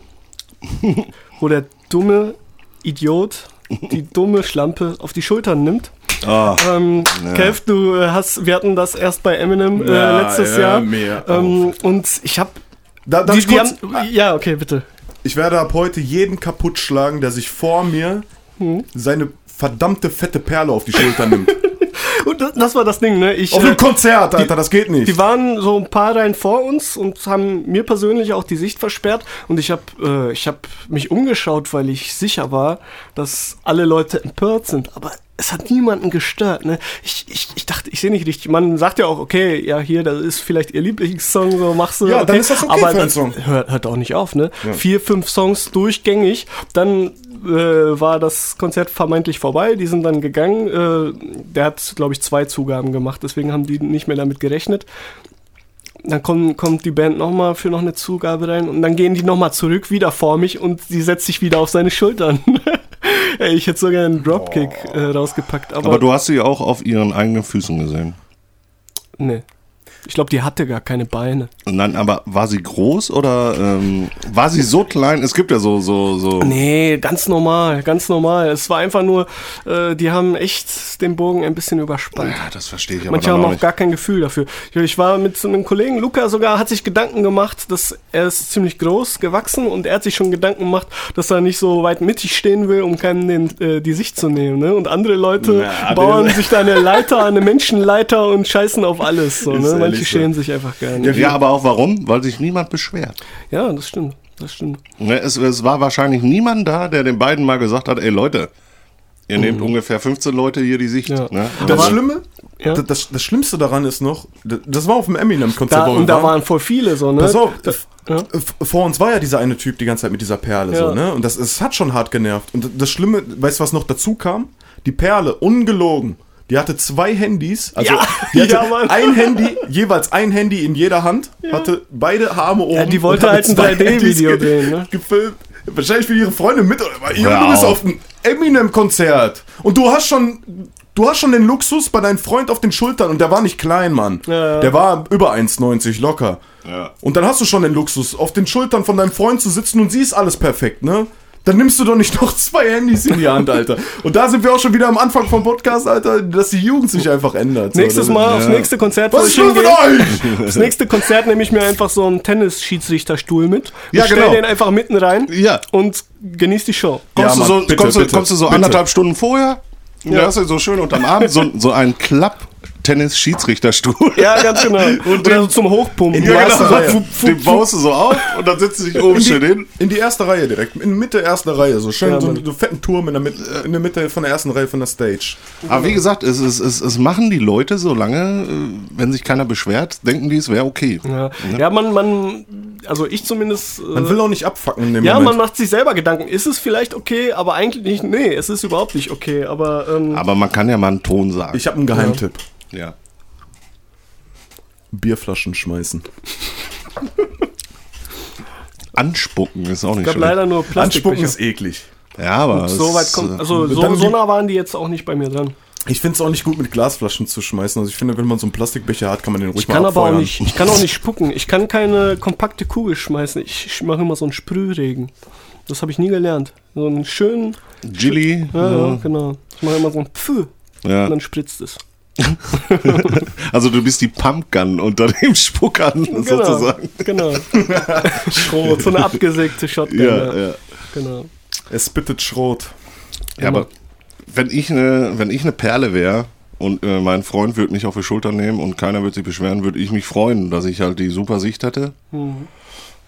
wo der dumme Idiot die dumme Schlampe auf die Schultern nimmt. ah, Ähm, Kev, du äh, hast, wir hatten das erst bei Eminem äh, Ja, letztes ja, Jahr. mehr Ähm, und ich habe Da, ja, okay, bitte. ich werde ab heute jeden kaputt schlagen, der sich vor mir Hm. seine verdammte fette Perle auf die Schulter nimmt. Und das, war das Ding, ne? Ich, auf äh, einem Konzert, Alter, das geht nicht. die waren so ein paar Reihen vor uns und haben mir persönlich auch die Sicht versperrt. Und ich habe äh, ich hab mich umgeschaut, weil ich sicher war, dass alle Leute empört sind. Aber es hat niemanden gestört. Ne? Ich, ich, ich dachte, ich sehe nicht richtig. Man sagt ja auch, okay, ja, hier, das ist vielleicht ihr Lieblingssong, so machst du. Ja, dann ist das okay aber für einen Song. Hört, hört auch nicht auf, ne? Vier, fünf Songs durchgängig. Dann äh, war das Konzert vermeintlich vorbei. Die sind dann gegangen. Äh, der hat, glaube ich, zwei Zugaben gemacht. Deswegen haben die nicht mehr damit gerechnet. Dann kommt, kommt die Band nochmal für noch eine Zugabe rein und dann gehen die nochmal zurück, wieder vor mich und sie setzt sich wieder auf seine Schultern. Ey, ich hätte sogar einen Dropkick äh, rausgepackt, aber, aber du hast sie auch auf ihren eigenen Füßen gesehen. nee. Ich glaube, die hatte gar keine Beine. Nein, aber war sie groß oder ähm, war sie so klein? Es gibt ja so, so, so. Nee, ganz normal, ganz normal. Es war einfach nur, äh, die haben echt den Bogen ein bisschen überspannt. Ja, das verstehe ich aber Manche haben auch nicht. gar kein Gefühl dafür. Ich, war mit so einem Kollegen, Luca sogar, hat sich Gedanken gemacht, dass er ist ziemlich groß gewachsen und er hat sich schon Gedanken gemacht, dass er nicht so weit mittig stehen will, um keinen den, äh, die Sicht zu nehmen. Ne? Und andere Leute Na, bauen sich da eine Leiter, eine Menschenleiter und scheißen auf alles. So, ne? Manche schämen sich einfach gar nicht. Ja, aber auch warum? Weil sich niemand beschwert. Ja, das stimmt. Das stimmt. Ne, es, es war wahrscheinlich niemand da, der den beiden mal gesagt hat, ey Leute, ihr nehmt ungefähr 15 Leute hier die Sicht. Ja. Ne? Das Aber- Schlimme, Ja. das, das, das Schlimmste daran ist noch, das das war auf dem Eminem-Konzert. Und da waren. waren voll viele so, ne? Pass auf, Da, ja. Vor uns war ja dieser eine Typ die ganze Zeit mit dieser Perle, Ja. so, ne? Und das, es hat schon hart genervt. Und das Schlimme, weißt du, was noch dazu kam? Die Perle, ungelogen. Die hatte zwei Handys, also Ja. die hatte Ja, ein Handy, jeweils ein Handy in jeder Hand, hatte beide Arme oben. Ja, die wollte halt ein mit zwei 3D-Video Handys ge- drehen, ne? Gefilmt. Wahrscheinlich für ihre Freunde mit, oder? Hör du bist auf. einem Eminem-Konzert. Und du hast schon. Du hast schon den Luxus bei deinem Freund auf den Schultern und der war nicht klein, Mann. Ja, ja. Der war über 1,90 locker. Ja. Und dann hast du schon den Luxus, auf den Schultern von deinem Freund zu sitzen und siehst alles perfekt, ne? Dann nimmst du doch nicht noch zwei Handys in die Hand, Alter. Und da sind wir auch schon wieder am Anfang vom Podcast, Alter, dass die Jugend sich einfach ändert. So, Nächstes das- Mal aufs nächste Konzert, Was ich ist los mit hingehe. euch? Das nächste Konzert nehme ich mir einfach so einen Tennisschiedsrichterstuhl mit. Ja, und stell genau. den einfach mitten rein Ja. und genieß die Show. Kommst, Ja, du, Mann, so, bitte, kommst, bitte, du, kommst du so bitte. anderthalb Stunden vorher? Ja. hast du so schön unterm Arm so, so ein Klapp-Tennis-Schiedsrichterstuhl. Ja, ganz genau. Und Oder so zum Hochpumpen. die Ja, genau. Reihe. Den baust du so auf und dann setzt du dich oben In schön die, hin. in die erste Reihe direkt, in Mitte erster Reihe, so schön, Ja, so, Mann. so fetten Turm in der, Mitte, in der Mitte von der ersten Reihe von der Stage. Aber wie gesagt, es, es, es, es machen die Leute so lange, äh, wenn sich keiner beschwert, denken die, es wäre okay. Ja, ja man, man, also ich zumindest. äh, Man will auch nicht abfacken in dem ja, man Moment. macht sich selber Gedanken. Ist es vielleicht okay, aber eigentlich nicht. Nee, es ist überhaupt nicht okay. Aber ähm, Aber man kann ja mal einen Ton sagen. ich habe einen Geheimtipp. ja. Bierflaschen schmeißen. anspucken ist auch nicht Ich habe schlecht. leider nur Anspucken ist eklig. Ja, aber So es weit kommt, äh, also so, so nah waren die jetzt auch nicht bei mir dran. Ich finde es auch nicht gut, mit Glasflaschen zu schmeißen. Also ich finde, wenn man so einen Plastikbecher hat, kann man den ruhig Ich kann mal aber auch abfeuern. nicht, ich kann auch nicht spucken. Ich kann keine kompakte Kugel schmeißen. Ich, mache immer so einen Sprühregen. Das habe ich nie gelernt. So einen schönen, Gilly. ja, ja, Ja, genau. Ich mache immer so ein Pfü ja. und dann spritzt es. Also du bist die Pumpgun unter dem Spuckern sozusagen. Genau. Schrot. So eine abgesägte Shotgun. Ja, Ja. Genau. Es spittet Schrot. Ja, aber wenn ich eine, wenn ich eine Perle wäre und äh, mein Freund würde mich auf die Schulter nehmen und keiner würde sich beschweren, würde ich mich freuen, dass ich halt die super Sicht hätte.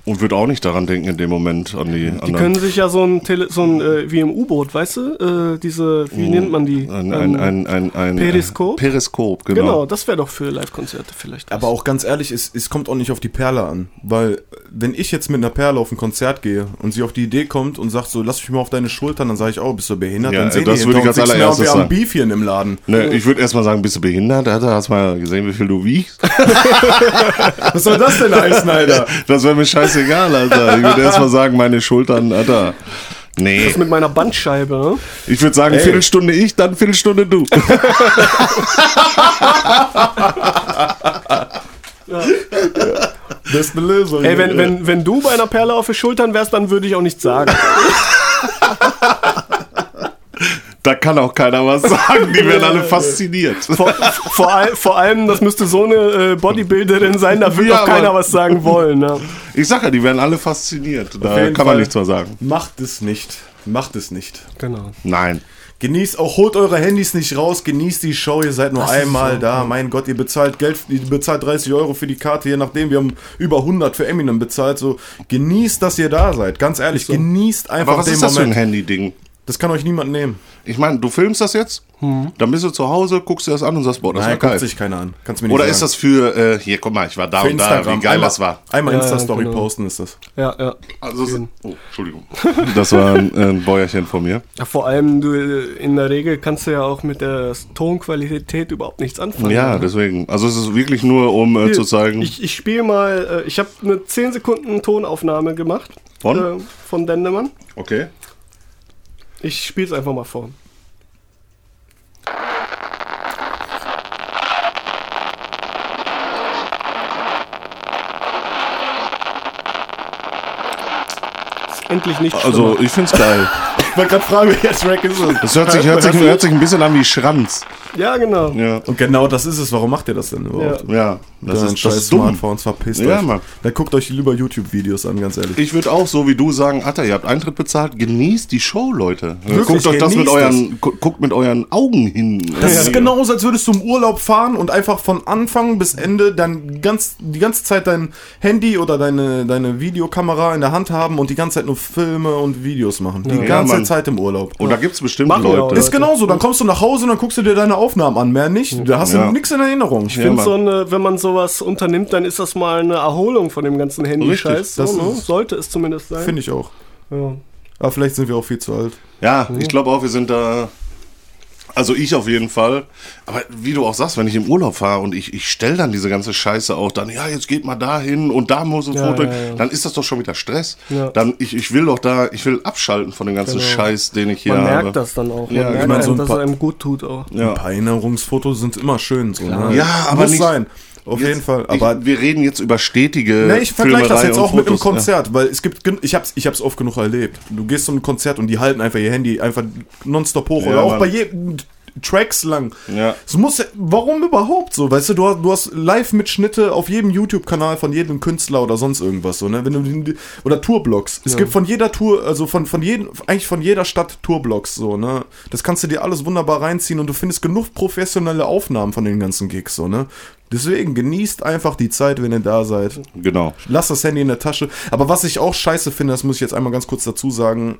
Und würde auch nicht daran denken in dem Moment an die Die anderen. können sich ja so ein, Tele so ein äh, wie im U-Boot, weißt du? Äh, diese, wie nennt man die? ein, Ähm, ein, ein, ein, ein Periskop? Periskop, genau. Genau, das wäre doch für Live-Konzerte vielleicht. was. Aber auch ganz ehrlich, es, es kommt auch nicht auf die Perle an. Weil, wenn ich jetzt mit einer Perle auf ein Konzert gehe und sie auf die Idee kommt und sagt so, lass mich mal auf deine Schultern, dann sage ich, oh, bist du behindert? Ja, dann sehen das die würde ich uns nichts mehr allererstes wir sagen. Beef hier im Laden. Ne, ich würde erstmal sagen, bist du behindert? Alter, hast mal gesehen, wie viel du wiegst? Was soll das denn heißen, Alter? Das wäre mir scheißegal, Alter. Ich würde erstmal sagen, meine Schultern, Alter. Nee, Das mit meiner Bandscheibe, ne? ich würde sagen, Ey. Viertelstunde ich, dann Viertelstunde du. Das ist eine Lösung. Ey, wenn, wenn, wenn du bei einer Perle auf den Schultern wärst, dann würde ich auch nichts sagen. Da kann auch keiner was sagen. Die werden alle fasziniert. Vor, vor, all, vor allem, das müsste so eine äh, Bodybuilderin sein, da würde Ja, auch keiner was sagen wollen. Ne? Ich sag ja, die werden alle fasziniert. Da kann man Fall. nichts mehr sagen. Macht es nicht. Macht es nicht. Genau. Nein. Genießt auch, holt eure Handys nicht raus, genießt die Show, ihr seid nur Das einmal so, da. Mein Gott, ihr bezahlt Geld, ihr bezahlt 30 Euro für die Karte, je nachdem, wir haben über 100 für Eminem bezahlt. So, genießt, dass ihr da seid. Ganz ehrlich, genießt einfach Aber was den ist das für ein Moment. Handy-Ding? Das kann euch niemand nehmen. Ich meine, du filmst das jetzt, dann bist du zu Hause, guckst dir das an und sagst, boah, das Nein, war guckt geil. sich keiner an. Kannst mir nicht Oder sagen. ist das für, äh, hier, guck mal, ich war da für und da, Instagram? wie geil einmal, das war. Einmal Ja, ja, Insta-Story genau. posten ist das. Ja, ja. Also, es- oh, Entschuldigung. Das war ein, ein Bäuerchen von mir. ja. Vor allem, du in der Regel kannst du ja auch mit der Tonqualität überhaupt nichts anfangen. Ja, ne? deswegen. Also es ist wirklich nur, um äh, zu zeigen. Ich, ich spiele mal, äh, ich habe eine 10 Sekunden Tonaufnahme gemacht. Von? Äh, von Dendemann. okay. Ich spiele es einfach mal vor. Endlich nicht Also schlimmer. ich find's geil. Ich wollte gerade fragen, welcher Track ist es? Es hört sich, hört, sich, hört sich ein bisschen an wie Schranz. Ja, genau. Ja. Und genau das ist es. Warum macht ihr das denn überhaupt? Ja, das Das ist, ist das scheiß ist dumm. Smartphones, verpisst Ja, euch. Mann. Dann guckt euch lieber YouTube-Videos an, ganz ehrlich. Ich würde auch so wie du sagen, Atta, ihr habt Eintritt bezahlt, genießt die Show, Leute. Wirklich, guckt euch das mit euren, gu- guckt mit euren Augen hin. Das Ja. ist genauso, als würdest du im Urlaub fahren und einfach von Anfang bis Ende dann ganz, die ganze Zeit dein Handy oder deine, deine Videokamera in der Hand haben und die ganze Zeit nur Filme und Videos machen. Die Ja, ganze. Zeit im Urlaub. Und da gibt's bestimmt Machen wir auch, Leute. Leute. Ist genauso, dann kommst du nach Hause und dann guckst du dir deine Aufnahmen an, mehr nicht. Da hast Ja. du nichts in Erinnerung. Ich Ja, finde so eine, wenn man sowas unternimmt, dann ist das mal eine Erholung von dem ganzen Handy-Scheiß. So, ne? Sollte es zumindest sein. Finde ich auch. ja. Aber vielleicht sind wir auch viel zu alt. Ja, ich glaube auch, wir sind da. Also ich auf jeden Fall. Aber wie du auch sagst, wenn ich im Urlaub fahre und ich, ich stelle dann diese ganze Scheiße auch, dann, ja, jetzt geht mal dahin und da muss ein Ja, Foto, ja, ja. dann ist das doch schon wieder Stress. Ja. Dann, ich, ich will doch da, ich will abschalten von dem ganzen Genau. Scheiß, den ich hier Man habe. merkt das dann auch. Man Ja, ich merkt meine, so einem, ein dass es einem gut tut auch. Ja. Ein paar Erinnerungsfotos sind immer schön. So, ne? Ja, aber Muss nicht- sein. Auf jeden Fall. Aber ich, wir reden jetzt über stetige. Ne, ich vergleiche das jetzt auch mit einem Fotos, Konzert, weil es gibt, ich hab's, ich hab's oft genug erlebt. Du gehst zu einem Konzert und die halten einfach ihr Handy einfach nonstop hoch Ja, oder auch Mann. bei jedem Tracks lang. Ja. Es muss, ja- warum überhaupt so? Weißt du, du hast, du hast Live-Mitschnitte auf jedem YouTube-Kanal von jedem Künstler oder sonst irgendwas so, ne? Wenn du oder Tourblogs. Es gibt von jeder Tour, also von von jedem, eigentlich von jeder Stadt Tourblogs so, ne? Das kannst du dir alles wunderbar reinziehen und du findest genug professionelle Aufnahmen von den ganzen Gigs so, ne? Deswegen genießt einfach die Zeit, wenn ihr da seid. Genau. Lass das Handy in der Tasche. Aber was ich auch scheiße finde, das muss ich jetzt einmal ganz kurz dazu sagen.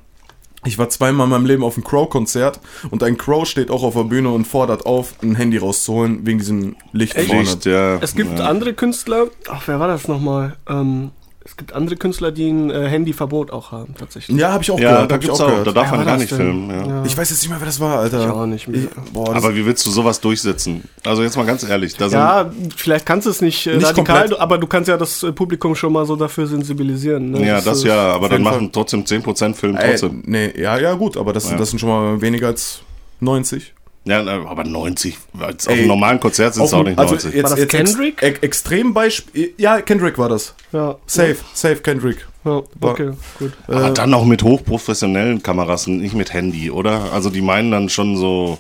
Ich war zweimal in meinem Leben auf einem Crow-Konzert und ein Crow steht auch auf der Bühne und fordert auf, ein Handy rauszuholen wegen diesem Licht vorne. Licht, ja. Es gibt ja. andere Künstler, ach, wer war das nochmal? Ähm, es gibt andere Künstler, die ein äh, Handyverbot auch haben, tatsächlich. Ja, habe ich auch Ja, gehört. da hab ich gibt's auch auch, gehört. da darf Wer man gar das nicht denn? filmen. Ja. Ich weiß jetzt nicht mehr, wer das war, Alter. Ich auch nicht mehr. boah, das Aber wie willst du sowas durchsetzen? Also jetzt mal ganz ehrlich, da sind Ja, vielleicht kannst du es nicht, äh, Nicht radikal, komplett. aber du kannst ja das äh, Publikum schon mal so dafür sensibilisieren. Ne? ja, das ist, ja, aber dann machen trotzdem 10% Film Ey, trotzdem. nee, ja, ja, gut, aber das, Ja. das sind schon mal weniger als 90. Ja, aber 90, als auf einem normalen Konzert sind es auch nicht also 90. Jetzt, War das jetzt ex- Kendrick? Ex Extrembeispiel. Ja, Kendrick war das. Ja, Safe, safe Kendrick. ja, okay, gut. aber dann auch mit hochprofessionellen Kameras und nicht mit Handy, oder? Also die meinen dann schon so.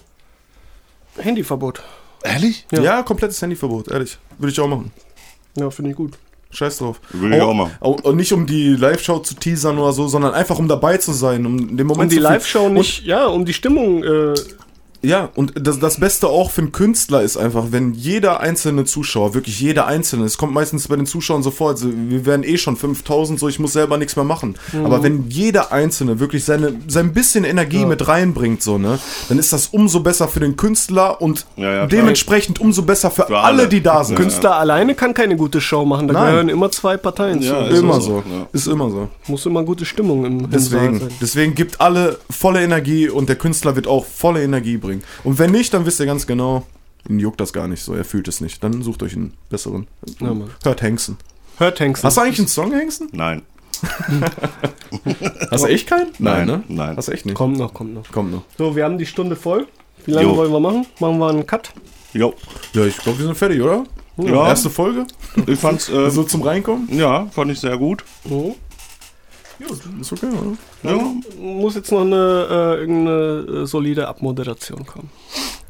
Handyverbot. Ehrlich? Ja. komplettes Handyverbot, ehrlich. Würde ich auch machen. Ja, finde ich gut. Scheiß drauf. Würde ich auch machen. Auch, auch nicht um die Live-Show zu teasern oder so, sondern einfach um dabei zu sein, um den Moment Um die. Live-Show nicht, ja, um die Stimmung, äh, Ja, und das, das Beste auch für einen Künstler ist einfach, wenn jeder einzelne Zuschauer, wirklich jeder einzelne, es kommt meistens bei den Zuschauern sofort, also wir werden eh schon 5000, so ich muss selber nichts mehr machen. Mhm. Aber wenn jeder einzelne wirklich seine, sein bisschen Energie mit reinbringt, so, ne, dann ist das umso besser für den Künstler und Ja, ja, klar. dementsprechend umso besser für, Für alle, alle. die da sind. Künstler alleine kann keine gute Show machen. Da Nein. gehören immer zwei Parteien Ja, zu. ist Immer so, so. ja. Ist immer so. Muss immer gute Stimmung im, im Saal Deswegen, sein. deswegen gibt alle volle Energie und der Künstler wird auch volle Energie bringen. Und wenn nicht, dann wisst ihr ganz genau, ihn juckt das gar nicht so, er fühlt es nicht. Dann sucht euch einen besseren. Ja. Hört Hengsten. Hört Hengsten. Hast du eigentlich einen Song, Hengsten? Nein. Hast du echt keinen? Nein, ne? nein. Hast du echt nicht? Kommt noch, kommt noch. Kommt noch. So, wir haben die Stunde voll. Wie lange Jo. wollen wir machen? Machen wir einen Cut? Jo. Ja, ich glaube, wir sind fertig, oder? Ja. Erste Folge? Ich fand's, äh, So zum Reinkommen? ja, fand ich sehr gut. Mhm. Ja, ist okay, oder? Ja. Muss jetzt noch eine äh, irgendeine äh, solide Abmoderation kommen.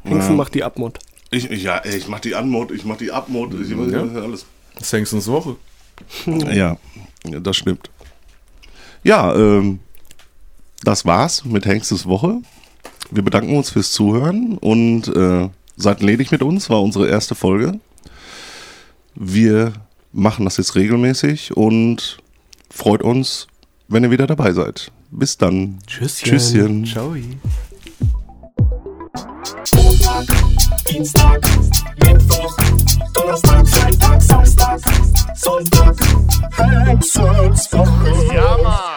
Hengsten Ja. macht die Abmod. Ich, ich, ja, ich mach die Anmod, ich mach die Abmod, ich, Ja. alles. Das ist Hengstens Woche. Ja, ja, das stimmt. Ja, ähm, das war's mit Hengstes Woche. Wir bedanken uns fürs Zuhören und äh, seid ledig mit uns, war unsere erste Folge. Wir machen das jetzt regelmäßig und freut uns, wenn ihr wieder dabei seid. Bis dann. Tschüsschen. Tschüsschen. Ciao. Montag, Dienstag, Mittwoch, Donnerstag, Freitag, Samstag, Sonntag, Hexenswoche. Ja, Mann.